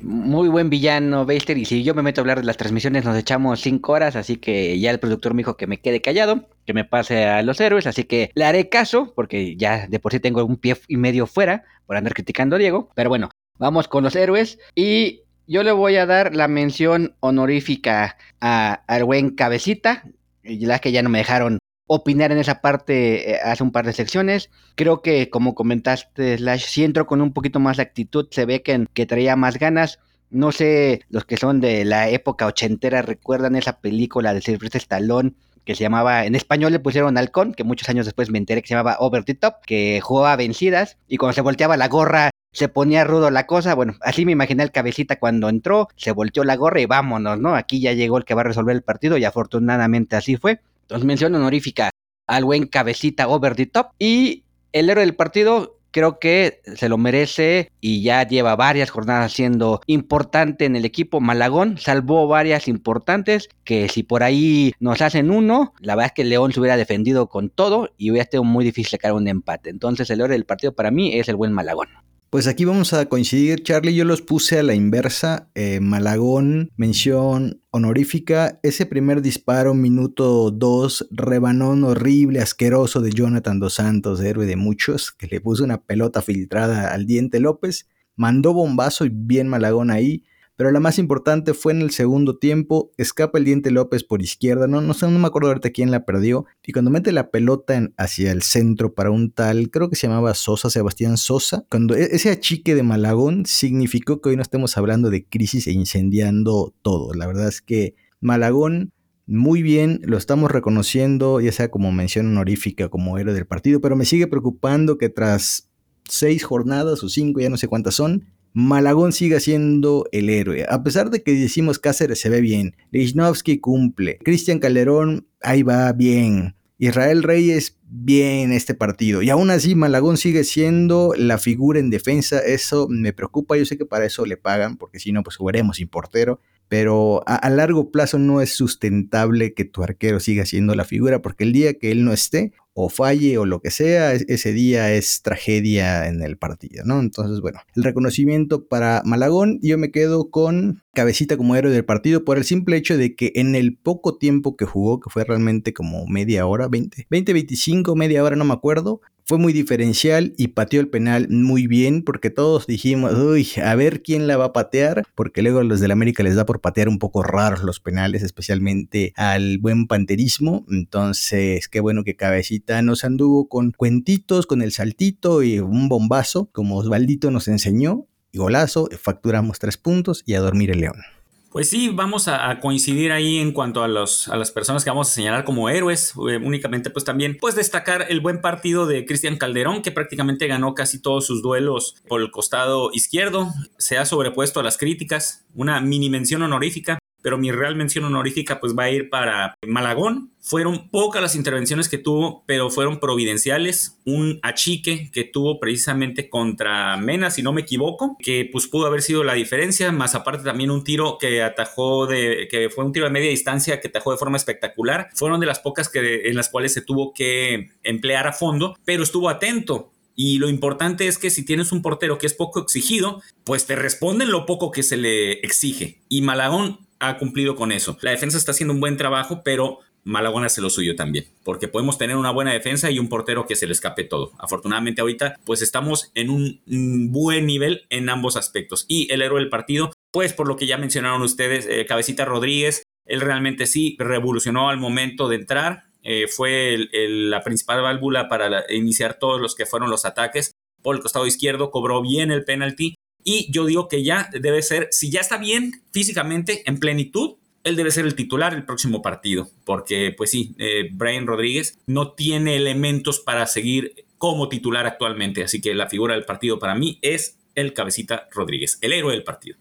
Muy buen villano, Beister. Y si yo me meto a hablar de las transmisiones, nos echamos cinco horas. Así que ya el productor me dijo que me quede callado, que me pase a los héroes. Así que le haré caso, porque ya de por sí tengo un pie y medio fuera por andar criticando a Diego. Pero bueno, Vamos con los héroes. Y yo le voy a dar la mención honorífica a, al buen Cabecita. La que ya no me dejaron opinar en esa parte eh, hace un par de secciones. Creo que, como comentaste, Slash, si entro con un poquito más de actitud, se ve que, que traía más ganas. No sé, los que son de la época ochentera recuerdan esa película de Silvestre Stallone que se llamaba, en español le pusieron Halcón, que muchos años después me enteré que se llamaba Over the Top, que jugaba vencidas y cuando se volteaba la gorra se ponía rudo la cosa. Bueno, así me imaginé el cabecita cuando entró, se volteó la gorra y vámonos, ¿no? Aquí ya llegó el que va a resolver el partido y afortunadamente así fue. Entonces, mención honorífica al buen cabecita over the top. Y el héroe del partido creo que se lo merece y ya lleva varias jornadas siendo importante en el equipo. Malagón salvó varias importantes que si por ahí nos hacen uno, la verdad es que León se hubiera defendido con todo y hubiera sido muy difícil sacar un empate. Entonces el héroe del partido para mí es el buen Malagón. Pues aquí vamos a coincidir, Charlie. Yo los puse a la inversa. Eh, Malagón, mención honorífica. Ese primer disparo, minuto 2, rebanón horrible, asqueroso de Jonathan Dos Santos, héroe de muchos, que le puso una pelota filtrada al diente López. Mandó bombazo y bien Malagón ahí pero la más importante fue en el segundo tiempo, escapa el diente López por izquierda, no, no sé, no me acuerdo ahorita quién la perdió, y cuando mete la pelota hacia el centro para un tal, creo que se llamaba Sosa, Sebastián Sosa, cuando e, ese achique de Malagón significó que hoy no estemos hablando de crisis e incendiando todo, la verdad es que Malagón muy bien, lo estamos reconociendo, ya sea como mención honorífica, como héroe del partido, pero me sigue preocupando que tras seis jornadas o cinco, ya no sé cuántas son, Malagón sigue siendo el héroe. A pesar de que decimos Cáceres se ve bien, Lichnowsky cumple, Cristian Calderón ahí va bien, Israel Reyes bien este partido. Y aún así Malagón sigue siendo la figura en defensa. Eso me preocupa. Yo sé que para eso le pagan, porque si no, pues jugaremos sin portero. pero a, a, largo plazo no es sustentable que tu arquero siga siendo la figura, porque el día que él no esté, o falle o lo que sea, ese día es tragedia en el partido, ¿no? Entonces, bueno, el reconocimiento para Malagón, yo me quedo con cabecita como héroe del partido por el simple hecho de que en el poco tiempo que jugó, que fue realmente como media hora, 20, 20, 25, media hora, no me acuerdo, fue muy diferencial y pateó el penal muy bien porque todos dijimos, uy, a ver quién la va a patear, porque luego a los del América les da por patear un poco raros los penales, especialmente al buen panterismo. Entonces, qué bueno que Cabecita nos anduvo con cuentitos, con el saltito y un bombazo, como Osvaldito nos enseñó. Y golazo, facturamos tres puntos y a dormir el león. Pues sí, vamos a, coincidir ahí en cuanto a, los, a las personas que vamos a señalar como héroes. Eh, únicamente, pues también, pues destacar el buen partido de Cristian Calderón, que prácticamente ganó casi todos sus duelos por el costado izquierdo. Se ha sobrepuesto a las críticas. Una mini mención honorífica pero mi real mención honorífica pues va a ir para Malagón. Fueron pocas las intervenciones que tuvo, pero fueron providenciales. Un achique que tuvo precisamente contra Mena, si no me equivoco, que pues pudo haber sido la diferencia, más aparte también un tiro que atajó de, que fue un tiro de media distancia que atajó de forma espectacular. Fueron de las pocas que, en las cuales se tuvo que emplear a fondo, pero estuvo atento y lo importante es que si tienes un portero que es poco exigido, pues te responden lo poco que se le exige. Y Malagón ha cumplido con eso. La defensa está haciendo un buen trabajo, pero Malagón hace lo suyo también, porque podemos tener una buena defensa y un portero que se le escape todo. Afortunadamente ahorita pues estamos en un buen nivel en ambos aspectos. Y el héroe del partido, pues por lo que ya mencionaron ustedes, eh, Cabecita Rodríguez, él realmente sí revolucionó al momento de entrar, eh, fue la principal válvula para iniciar todos los que fueron los ataques. Por el costado izquierdo cobró bien el penalti y yo digo que ya debe ser, si ya está bien físicamente, en plenitud, él debe ser el titular el próximo partido, porque pues sí, eh, Brian Rodríguez no tiene elementos para seguir como titular actualmente, así que la figura del partido para mí es el cabecita Rodríguez, el héroe del partido.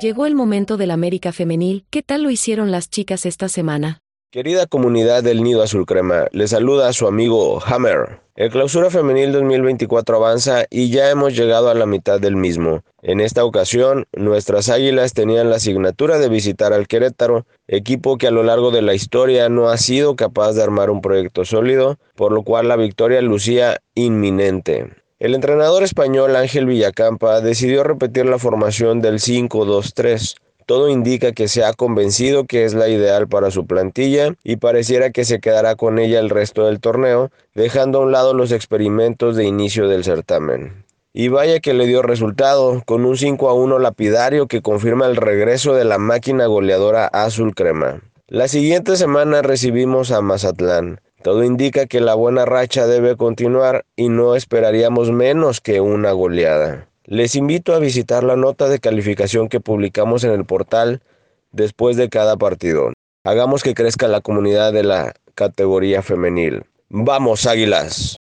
Llegó el momento del América femenil, ¿qué tal lo hicieron las chicas esta semana? Querida comunidad del Nido Azul Crema, le saluda a su amigo Hammer. El clausura femenil 2024 avanza y ya hemos llegado a la mitad del mismo. En esta ocasión, nuestras águilas tenían la asignatura de visitar al Querétaro, equipo que a lo largo de la historia no ha sido capaz de armar un proyecto sólido, por lo cual la victoria lucía inminente. El entrenador español Ángel Villacampa decidió repetir la formación del 5-2-3 todo indica que se ha convencido que es la ideal para su plantilla y pareciera que se quedará con ella el resto del torneo, dejando a un lado los experimentos de inicio del certamen. Y vaya que le dio resultado, con un 5 a 1 lapidario que confirma el regreso de la máquina goleadora azul crema. La siguiente semana recibimos a Mazatlán. Todo indica que la buena racha debe continuar y no esperaríamos menos que una goleada. Les invito a visitar la nota de calificación que publicamos en el portal después de cada partido. Hagamos que crezca la comunidad de la categoría femenil. ¡Vamos, Águilas!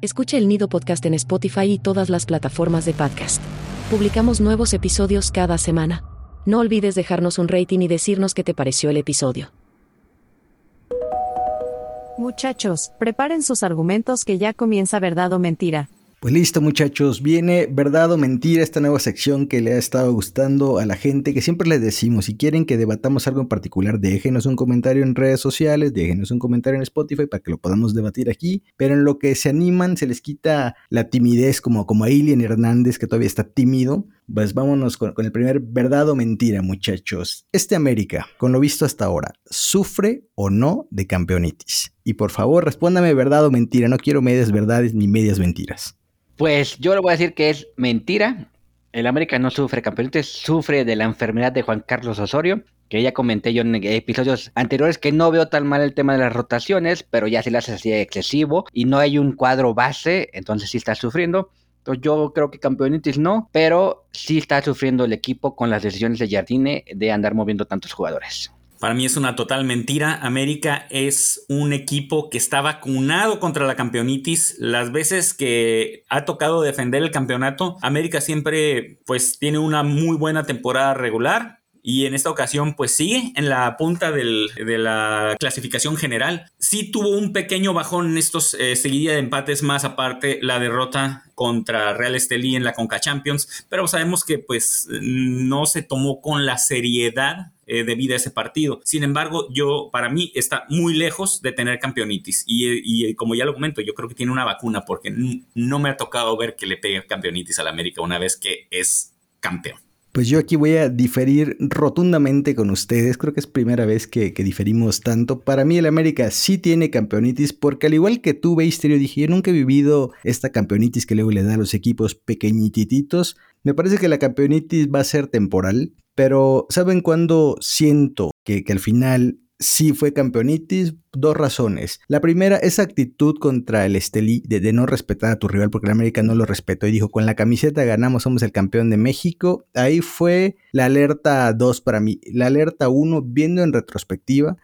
Escucha el Nido Podcast en Spotify y todas las plataformas de podcast. Publicamos nuevos episodios cada semana. No olvides dejarnos un rating y decirnos qué te pareció el episodio. Muchachos, preparen sus argumentos que ya comienza verdad o mentira. Pues listo muchachos, viene verdad o mentira esta nueva sección que le ha estado gustando a la gente, que siempre les decimos, si quieren que debatamos algo en particular, déjenos un comentario en redes sociales, déjenos un comentario en Spotify para que lo podamos debatir aquí, pero en lo que se animan se les quita la timidez como, como a Ilian Hernández que todavía está tímido, pues vámonos con, el primer verdad o mentira muchachos. Este América, con lo visto hasta ahora, ¿sufre o no de campeonitis? Y por favor respóndame verdad o mentira, no quiero medias verdades ni medias mentiras. Pues yo le voy a decir que es mentira. El América no sufre campeonatos, sufre de la enfermedad de Juan Carlos Osorio, que ya comenté yo en episodios anteriores que no veo tan mal el tema de las rotaciones, pero ya se le hace así excesivo y no hay un cuadro base, entonces sí está sufriendo. Yo creo que campeonitis no, pero sí está sufriendo el equipo con las decisiones de Jardine de andar moviendo tantos jugadores. Para mí es una total mentira. América es un equipo que está vacunado contra la campeonitis. Las veces que ha tocado defender el campeonato, América siempre pues tiene una muy buena temporada regular y en esta ocasión pues sigue en la punta del, de la clasificación general. Sí tuvo un pequeño bajón en estos eh, seguidilla de empates más aparte la derrota contra Real Estelí en la Conca Champions, pero sabemos que pues no se tomó con la seriedad eh, a ese partido. Sin embargo, yo, para mí, está muy lejos de tener campeonitis. Y, como ya lo comento, yo creo que tiene una vacuna porque no me ha tocado ver que le pegue campeonitis al América una vez que es campeón. Pues yo aquí voy a diferir rotundamente con ustedes. Creo que es primera vez que, diferimos tanto. Para mí el América sí tiene campeonitis porque al igual que tú, Beisterio, dije, yo nunca he vivido esta campeonitis que luego le da a los equipos pequeñititos. Me parece que la campeonitis va a ser temporal, pero ¿saben cuándo siento que, que al final sí fue campeonitis, dos razones. La primera, esa actitud contra el Estelí de, no respetar a tu rival porque el América no lo respetó y dijo, con la camiseta ganamos, somos el campeón de México. Ahí fue la alerta 2 para mí. La alerta 1, viendo en retrospectiva,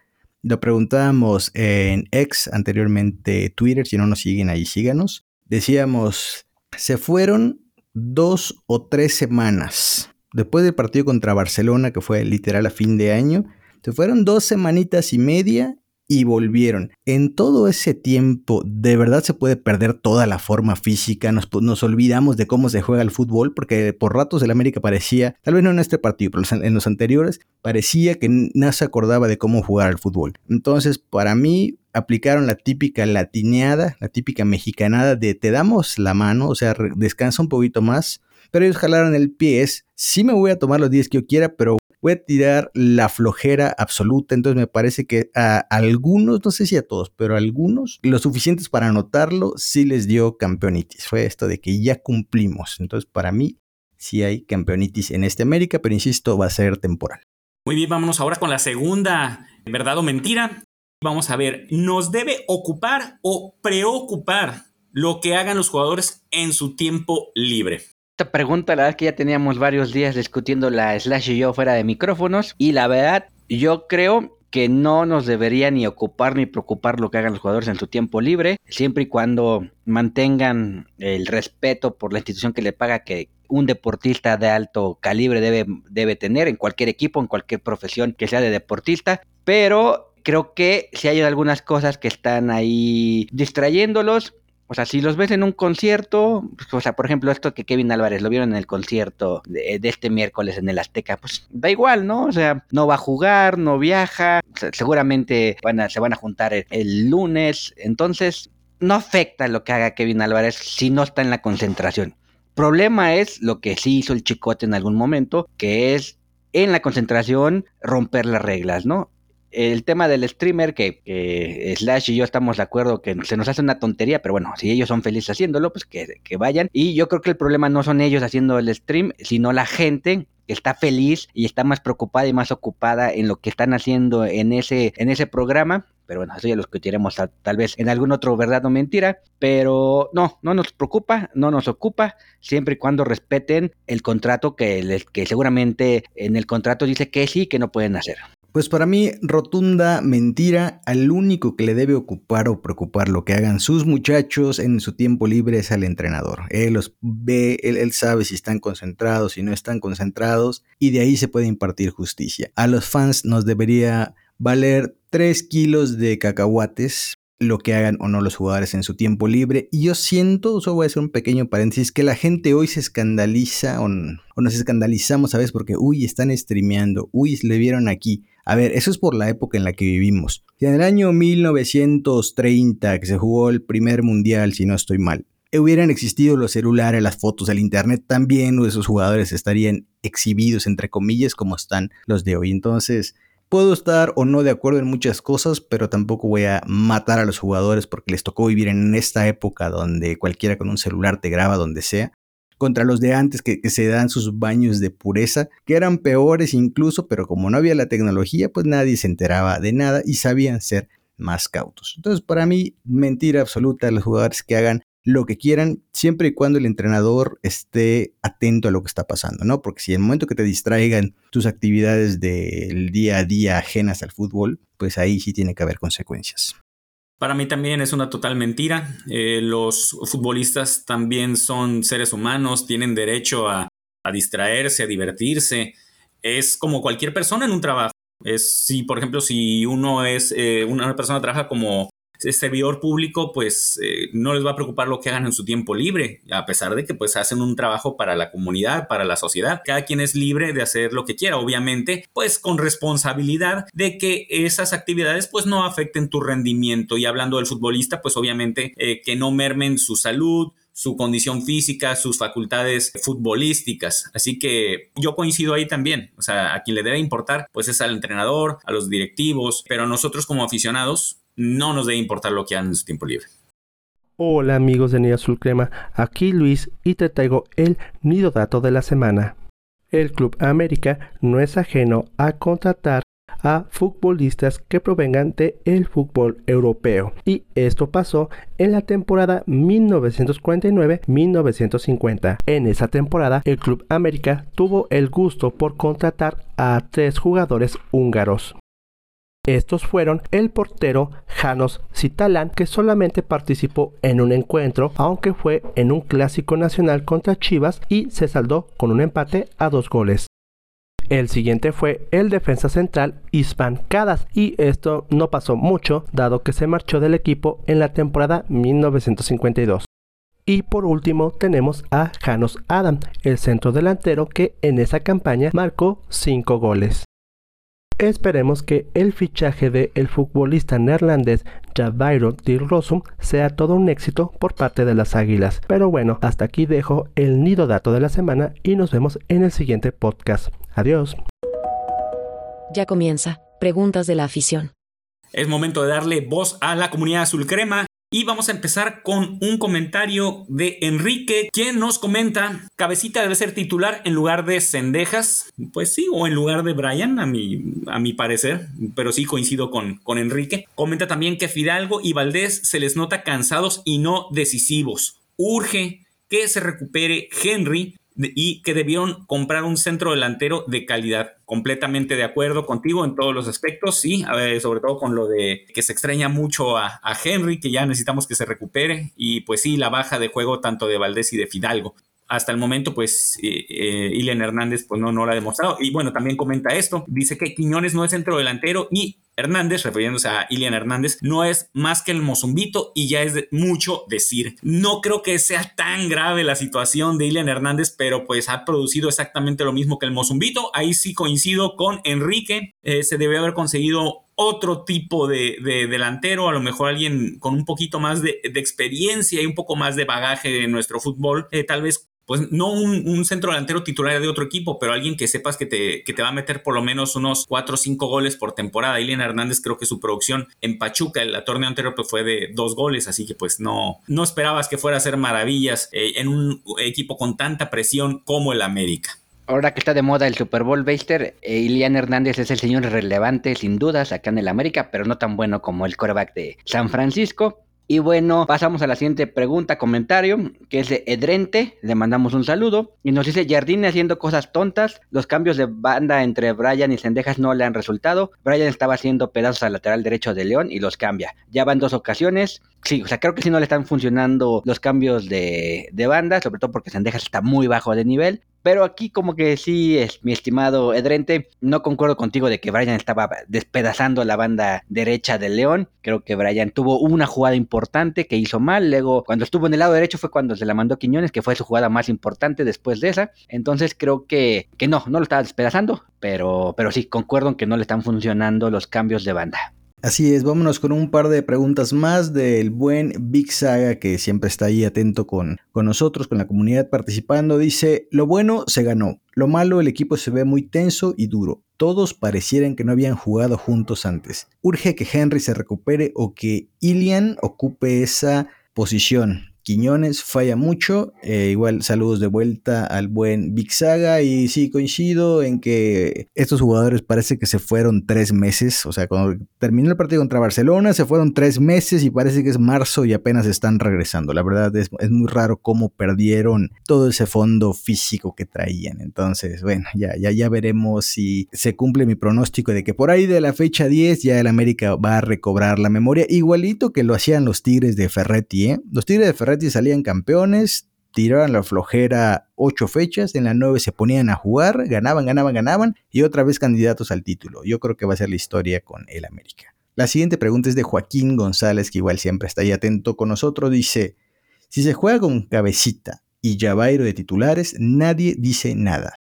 lo preguntábamos en ex, anteriormente Twitter, si no nos siguen ahí, síganos. Decíamos, se fueron dos o tres semanas después del partido contra Barcelona, que fue literal a fin de año se fueron dos semanitas y media y volvieron. En todo ese tiempo, de verdad se puede perder toda la forma física, nos, olvidamos de cómo se juega el fútbol, porque por ratos el América parecía, tal vez no en este partido, pero en los anteriores, parecía que no se acordaba de cómo jugar al fútbol. Entonces, para mí, aplicaron la típica latineada, la típica mexicanada de te damos la mano, o sea, descansa un poquito más, pero ellos jalaron el pie, es, sí me voy a tomar los 10 que yo quiera, pero voy a tirar la flojera absoluta. Entonces me parece que a algunos, no sé si a todos, pero a algunos, lo suficientes para anotarlo, sí les dio campeonitis. Fue esto de que ya cumplimos. Entonces para mí sí hay campeonitis en este América, pero insisto, va a ser temporal. Muy bien, vámonos ahora con la segunda, verdad o mentira. Vamos a ver, ¿nos debe ocupar o preocupar lo que hagan los jugadores en su tiempo libre? Esta pregunta, la verdad es que ya teníamos varios días discutiendo la Slash y yo fuera de micrófonos. Y la verdad, yo creo que no nos debería ni ocupar ni preocupar lo que hagan los jugadores en su tiempo libre, siempre y cuando mantengan el respeto por la institución que le paga que un deportista de alto calibre debe, debe tener en cualquier equipo, en cualquier profesión que sea de deportista. Pero creo que si hay algunas cosas que están ahí distrayéndolos, o sea, si los ves en un concierto, o sea, por ejemplo, esto que Kevin Álvarez lo vieron en el concierto de, este miércoles en el Azteca, pues da igual, ¿no? O sea, no va a jugar, no viaja, seguramente a, se van a juntar el, lunes, entonces no afecta lo que haga Kevin Álvarez si no está en la concentración. Problema es lo que sí hizo el chicote en algún momento, que es en la concentración romper las reglas, ¿no? El tema del streamer, que, Slash y yo estamos de acuerdo que se nos hace una tontería, pero bueno, si ellos son felices haciéndolo, pues que, vayan. Y yo creo que el problema no son ellos haciendo el stream, sino la gente que está feliz y está más preocupada y más ocupada en lo que están haciendo en ese, en ese programa. Pero bueno, eso ya lo discutiremos tal vez en algún otro verdad o mentira. Pero no, no nos preocupa, no nos ocupa, siempre y cuando respeten el contrato que, les, que seguramente en el contrato dice que sí, que no pueden hacer. Pues para mí, rotunda mentira, al único que le debe ocupar o preocupar lo que hagan sus muchachos en su tiempo libre es al entrenador. Él los ve, él, sabe si están concentrados, si no están concentrados, y de ahí se puede impartir justicia. A los fans nos debería valer 3 kilos de cacahuates lo que hagan o no los jugadores en su tiempo libre. Y yo siento, solo voy a hacer un pequeño paréntesis, que la gente hoy se escandaliza o, nos escandalizamos, ¿sabes? Porque, uy, están streameando, uy, le vieron aquí. A ver, eso es por la época en la que vivimos. en el año 1930, que se jugó el primer mundial, si no estoy mal, hubieran existido los celulares, las fotos, el internet, también esos jugadores estarían exhibidos, entre comillas, como están los de hoy. Entonces, Puedo estar o no de acuerdo en muchas cosas, pero tampoco voy a matar a los jugadores porque les tocó vivir en esta época donde cualquiera con un celular te graba donde sea. Contra los de antes que, se dan sus baños de pureza, que eran peores incluso, pero como no había la tecnología, pues nadie se enteraba de nada y sabían ser más cautos. Entonces, para mí, mentira absoluta los jugadores que hagan lo que quieran, siempre y cuando el entrenador esté atento a lo que está pasando, ¿no? Porque si en el momento que te distraigan tus actividades del día a día ajenas al fútbol, pues ahí sí tiene que haber consecuencias. Para mí también es una total mentira. Eh, los futbolistas también son seres humanos, tienen derecho a, distraerse, a divertirse. es como cualquier persona en un trabajo. Es si, por ejemplo, si uno es eh, una persona trabaja como servidor público, pues eh, no les va a preocupar lo que hagan en su tiempo libre, a pesar de que pues hacen un trabajo para la comunidad, para la sociedad. Cada quien es libre de hacer lo que quiera, obviamente, pues con responsabilidad de que esas actividades pues no afecten tu rendimiento. Y hablando del futbolista, pues obviamente eh, que no mermen su salud, su condición física, sus facultades futbolísticas. Así que yo coincido ahí también. O sea, a quien le debe importar, pues es al entrenador, a los directivos, pero nosotros como aficionados no nos debe importar lo que hagan en su tiempo libre. Hola amigos de Nido Azul Crema, aquí Luis y te traigo el nido dato de la semana. El Club América no es ajeno a contratar a futbolistas que provengan del fútbol europeo. Y esto pasó en la temporada 1949-1950. En esa temporada, el Club América tuvo el gusto por contratar a tres jugadores húngaros. Estos fueron el portero Janos Citalán, que solamente participó en un encuentro, aunque fue en un clásico nacional contra Chivas y se saldó con un empate a dos goles. El siguiente fue el defensa central Ispan Cadas y esto no pasó mucho dado que se marchó del equipo en la temporada 1952. Y por último tenemos a Janos Adam, el centro delantero que en esa campaña marcó 5 goles. Esperemos que el fichaje del el futbolista neerlandés Javairo Di Rosum sea todo un éxito por parte de las Águilas. Pero bueno, hasta aquí dejo el nido dato de la semana y nos vemos en el siguiente podcast. Adiós. Ya comienza. Preguntas de la afición. Es momento de darle voz a la comunidad azul crema y vamos a empezar con un comentario de Enrique, quien nos comenta, Cabecita debe ser titular en lugar de Cendejas. Pues sí, o en lugar de Brian, a mi, a mi parecer, pero sí coincido con, con Enrique. Comenta también que Fidalgo y Valdés se les nota cansados y no decisivos. Urge que se recupere Henry y que debieron comprar un centro delantero de calidad. Completamente de acuerdo contigo en todos los aspectos, sí, sobre todo con lo de que se extraña mucho a, Henry, que ya necesitamos que se recupere, y pues sí, la baja de juego tanto de Valdés y de Fidalgo hasta el momento, pues, eh, eh Hernández, pues no, no lo ha demostrado. Y bueno, también comenta esto. Dice que Quiñones no es centro delantero y Hernández, refiriéndose a Ilian Hernández, no es más que el Mozumbito y ya es mucho decir. No creo que sea tan grave la situación de Ilian Hernández, pero pues ha producido exactamente lo mismo que el Mozumbito. Ahí sí coincido con Enrique. Eh, se debe haber conseguido otro tipo de, delantero, a lo mejor alguien con un poquito más de, experiencia y un poco más de bagaje en nuestro fútbol, tal vez pues no un, centro delantero titular de otro equipo, pero alguien que sepas que te, que te va a meter por lo menos unos 4 o 5 goles por temporada. Ilian Hernández creo que su producción en Pachuca, el torneo anterior, pues fue de dos goles, así que pues no, no esperabas que fuera a hacer maravillas eh, en un equipo con tanta presión como el América. Ahora que está de moda el Super Bowl Baster, eh, Ilian Hernández es el señor relevante sin dudas acá en el América, pero no tan bueno como el coreback de San Francisco. Y bueno, pasamos a la siguiente pregunta, comentario, que es de Edrente, le mandamos un saludo, y nos dice Jardine haciendo cosas tontas, los cambios de banda entre Brian y Sendejas no le han resultado, Brian estaba haciendo pedazos al lateral derecho de León y los cambia, ya van dos ocasiones, sí, o sea, creo que sí no le están funcionando los cambios de, de banda, sobre todo porque Sendejas está muy bajo de nivel, pero aquí como que sí, es, mi estimado Edrente, no concuerdo contigo de que Brian estaba despedazando la banda derecha del León. Creo que Brian tuvo una jugada importante que hizo mal. Luego, cuando estuvo en el lado derecho fue cuando se la mandó Quiñones, que fue su jugada más importante después de esa. Entonces creo que, que no, no lo estaba despedazando. Pero, pero sí, concuerdo en que no le están funcionando los cambios de banda. Así es, vámonos con un par de preguntas más del buen Big Saga que siempre está ahí atento con, con nosotros, con la comunidad participando. Dice, lo bueno se ganó, lo malo el equipo se ve muy tenso y duro. Todos parecieran que no habían jugado juntos antes. Urge que Henry se recupere o que Ilian ocupe esa posición. Quiñones falla mucho. Eh, igual saludos de vuelta al buen Big Saga. Y sí, coincido en que estos jugadores parece que se fueron tres meses. O sea, cuando terminó el partido contra Barcelona, se fueron tres meses y parece que es marzo y apenas están regresando. La verdad es, es muy raro cómo perdieron todo ese fondo físico que traían. Entonces, bueno, ya, ya, ya veremos si se cumple mi pronóstico de que por ahí de la fecha 10 ya el América va a recobrar la memoria. Igualito que lo hacían los Tigres de Ferretti. ¿eh? Los Tigres de Ferretti salían campeones, tiraban la flojera ocho fechas, en la nueve se ponían a jugar, ganaban, ganaban, ganaban y otra vez candidatos al título. Yo creo que va a ser la historia con el América. La siguiente pregunta es de Joaquín González, que igual siempre está ahí atento con nosotros. Dice, si se juega con cabecita y Javairo de titulares, nadie dice nada.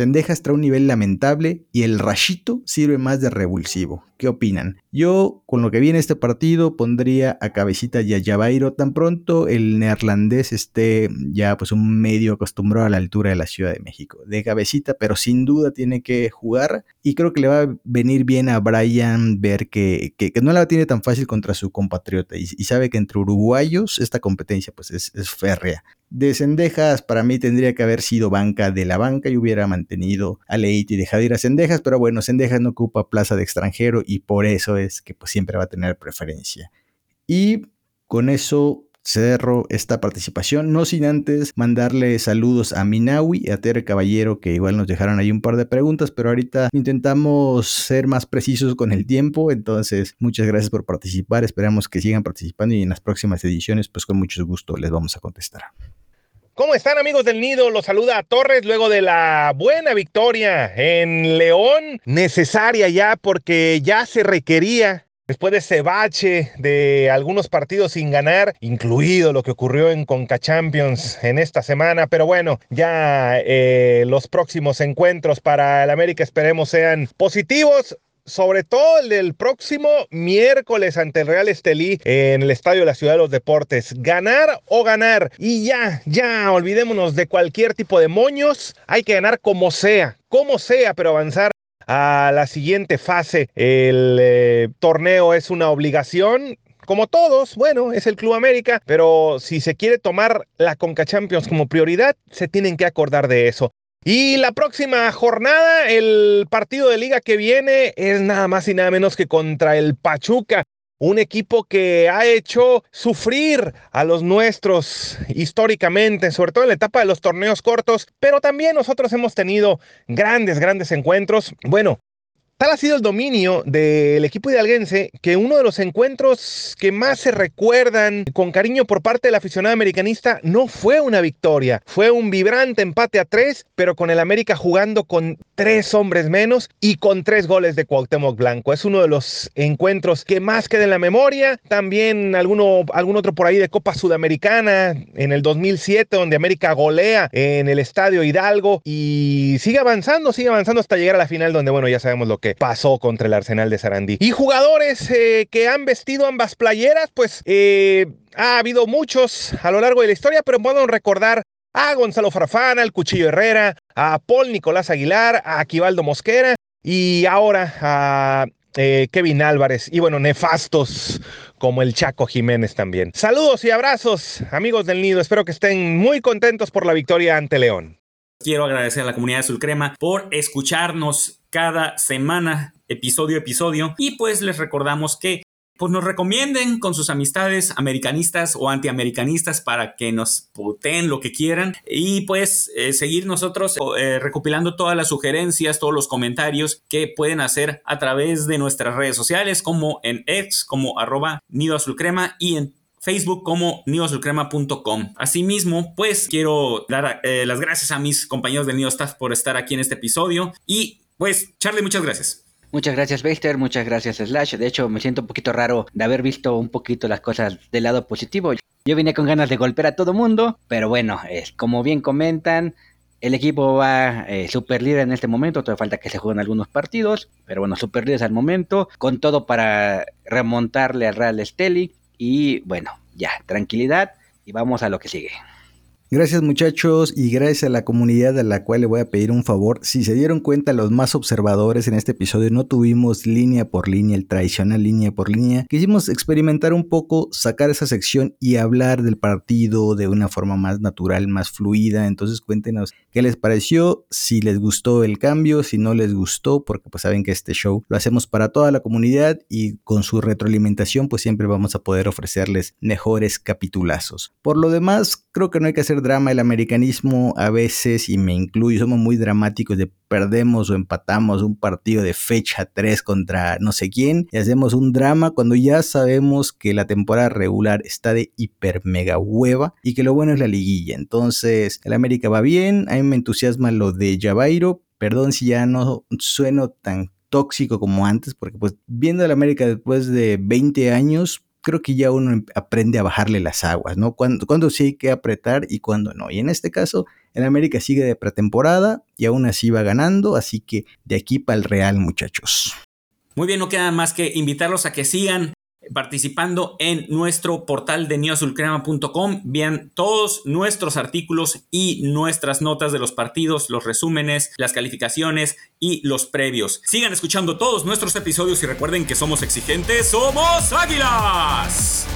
Sendejas trae un nivel lamentable y el rachito sirve más de revulsivo. ¿Qué opinan? Yo, con lo que viene este partido, pondría a cabecita y a Javairo tan pronto el neerlandés esté ya pues un medio acostumbrado a la altura de la Ciudad de México. De cabecita, pero sin duda tiene que jugar y creo que le va a venir bien a Brian ver que, que, no la tiene tan fácil contra su compatriota y, sabe que entre uruguayos esta competencia pues es, férrea. De Cendejas, para mí tendría que haber sido banca de la banca y hubiera mantenido a Leite y dejado ir a Cendejas, pero bueno, Cendejas no ocupa plaza de extranjero y por eso es que pues, siempre va a tener preferencia. Y con eso cerro esta participación, no sin antes mandarle saludos a Minawi y a Tere Caballero, que igual nos dejaron ahí un par de preguntas, pero ahorita intentamos ser más precisos con el tiempo, entonces muchas gracias por participar, esperamos que sigan participando y en las próximas ediciones pues con mucho gusto les vamos a contestar. ¿Cómo están amigos del Nido? Los saluda a Torres luego de la buena victoria en León, necesaria ya porque ya se requería después de ese bache de algunos partidos sin ganar, incluido lo que ocurrió en Conca Champions en esta semana. Pero bueno, ya eh, los próximos encuentros para el América esperemos sean positivos sobre todo el del próximo miércoles ante el Real Estelí en el Estadio de la Ciudad de los Deportes. Ganar o ganar. Y ya, ya, olvidémonos de cualquier tipo de moños. Hay que ganar como sea, como sea, pero avanzar a la siguiente fase. El eh, torneo es una obligación como todos, bueno, es el Club América, pero si se quiere tomar la Conca Champions como prioridad, se tienen que acordar de eso. Y la próxima jornada, el partido de liga que viene es nada más y nada menos que contra el Pachuca. Un equipo que ha hecho sufrir a los nuestros históricamente, sobre todo en la etapa de los torneos cortos, pero también nosotros hemos tenido grandes, grandes encuentros. Bueno, Tal ha sido el dominio del equipo hidalguense que uno de los encuentros que más se recuerdan con cariño por parte del aficionado americanista no fue una victoria, fue un vibrante empate a tres, pero con el América jugando con tres hombres menos y con tres goles de Cuauhtémoc Blanco. Es uno de los encuentros que más queda en la memoria. También alguno, algún otro por ahí de Copa Sudamericana en el 2007, donde América golea en el Estadio Hidalgo y sigue avanzando, sigue avanzando hasta llegar a la final, donde, bueno, ya sabemos lo que pasó contra el Arsenal de Sarandí. Y jugadores eh, que han vestido ambas playeras, pues eh, ha habido muchos a lo largo de la historia, pero podemos recordar a Gonzalo Farfana, al Cuchillo Herrera, a Paul Nicolás Aguilar, a Aquivaldo Mosquera y ahora a eh, Kevin Álvarez y bueno, nefastos como el Chaco Jiménez también. Saludos y abrazos, amigos del Nido. Espero que estén muy contentos por la victoria ante León. Quiero agradecer a la comunidad de Sulcrema por escucharnos cada semana, episodio a episodio. Y pues les recordamos que pues nos recomienden con sus amistades americanistas o antiamericanistas para que nos puteen lo que quieran y pues eh, seguir nosotros eh, recopilando todas las sugerencias, todos los comentarios que pueden hacer a través de nuestras redes sociales como en X, como arroba nido azul y en Facebook como nidosulcrema.com. Asimismo, pues quiero dar eh, las gracias a mis compañeros del Nido Staff por estar aquí en este episodio. Y pues, Charlie, muchas gracias. Muchas gracias, Baxter. Muchas gracias, Slash. De hecho, me siento un poquito raro de haber visto un poquito las cosas del lado positivo. Yo vine con ganas de golpear a todo mundo, pero bueno, es, como bien comentan, el equipo va eh, super líder en este momento, todavía falta que se jueguen algunos partidos, pero bueno, super líder al momento, con todo para remontarle al Real Esteli. Y bueno, ya, tranquilidad y vamos a lo que sigue. Gracias muchachos y gracias a la comunidad a la cual le voy a pedir un favor. Si se dieron cuenta los más observadores en este episodio no tuvimos línea por línea, el tradicional línea por línea. Quisimos experimentar un poco, sacar esa sección y hablar del partido de una forma más natural, más fluida. Entonces cuéntenos qué les pareció, si les gustó el cambio, si no les gustó, porque pues saben que este show lo hacemos para toda la comunidad y con su retroalimentación pues siempre vamos a poder ofrecerles mejores capitulazos. Por lo demás, creo que no hay que hacer drama, el americanismo a veces, y me incluyo, somos muy dramáticos de perdemos o empatamos un partido de fecha 3 contra no sé quién y hacemos un drama cuando ya sabemos que la temporada regular está de hiper mega hueva y que lo bueno es la liguilla. Entonces, el América va bien, a mí me entusiasma lo de Javairo, perdón si ya no sueno tan tóxico como antes, porque pues viendo el América después de 20 años, creo que ya uno em, aprende a bajarle las aguas, ¿no? Cuando, sí hay que apretar y cuando no. Y en este caso, el América sigue de pretemporada y aún así va ganando, así que de aquí para el Real, muchachos. Muy bien, no queda más que invitarlos a que sigan participando en nuestro portal de neoazulcrema.com. Vean todos nuestros artículos y nuestras notas de los partidos, los resúmenes, las calificaciones y los previos. Sigan escuchando todos nuestros episodios y recuerden que somos exigentes, somos águilas.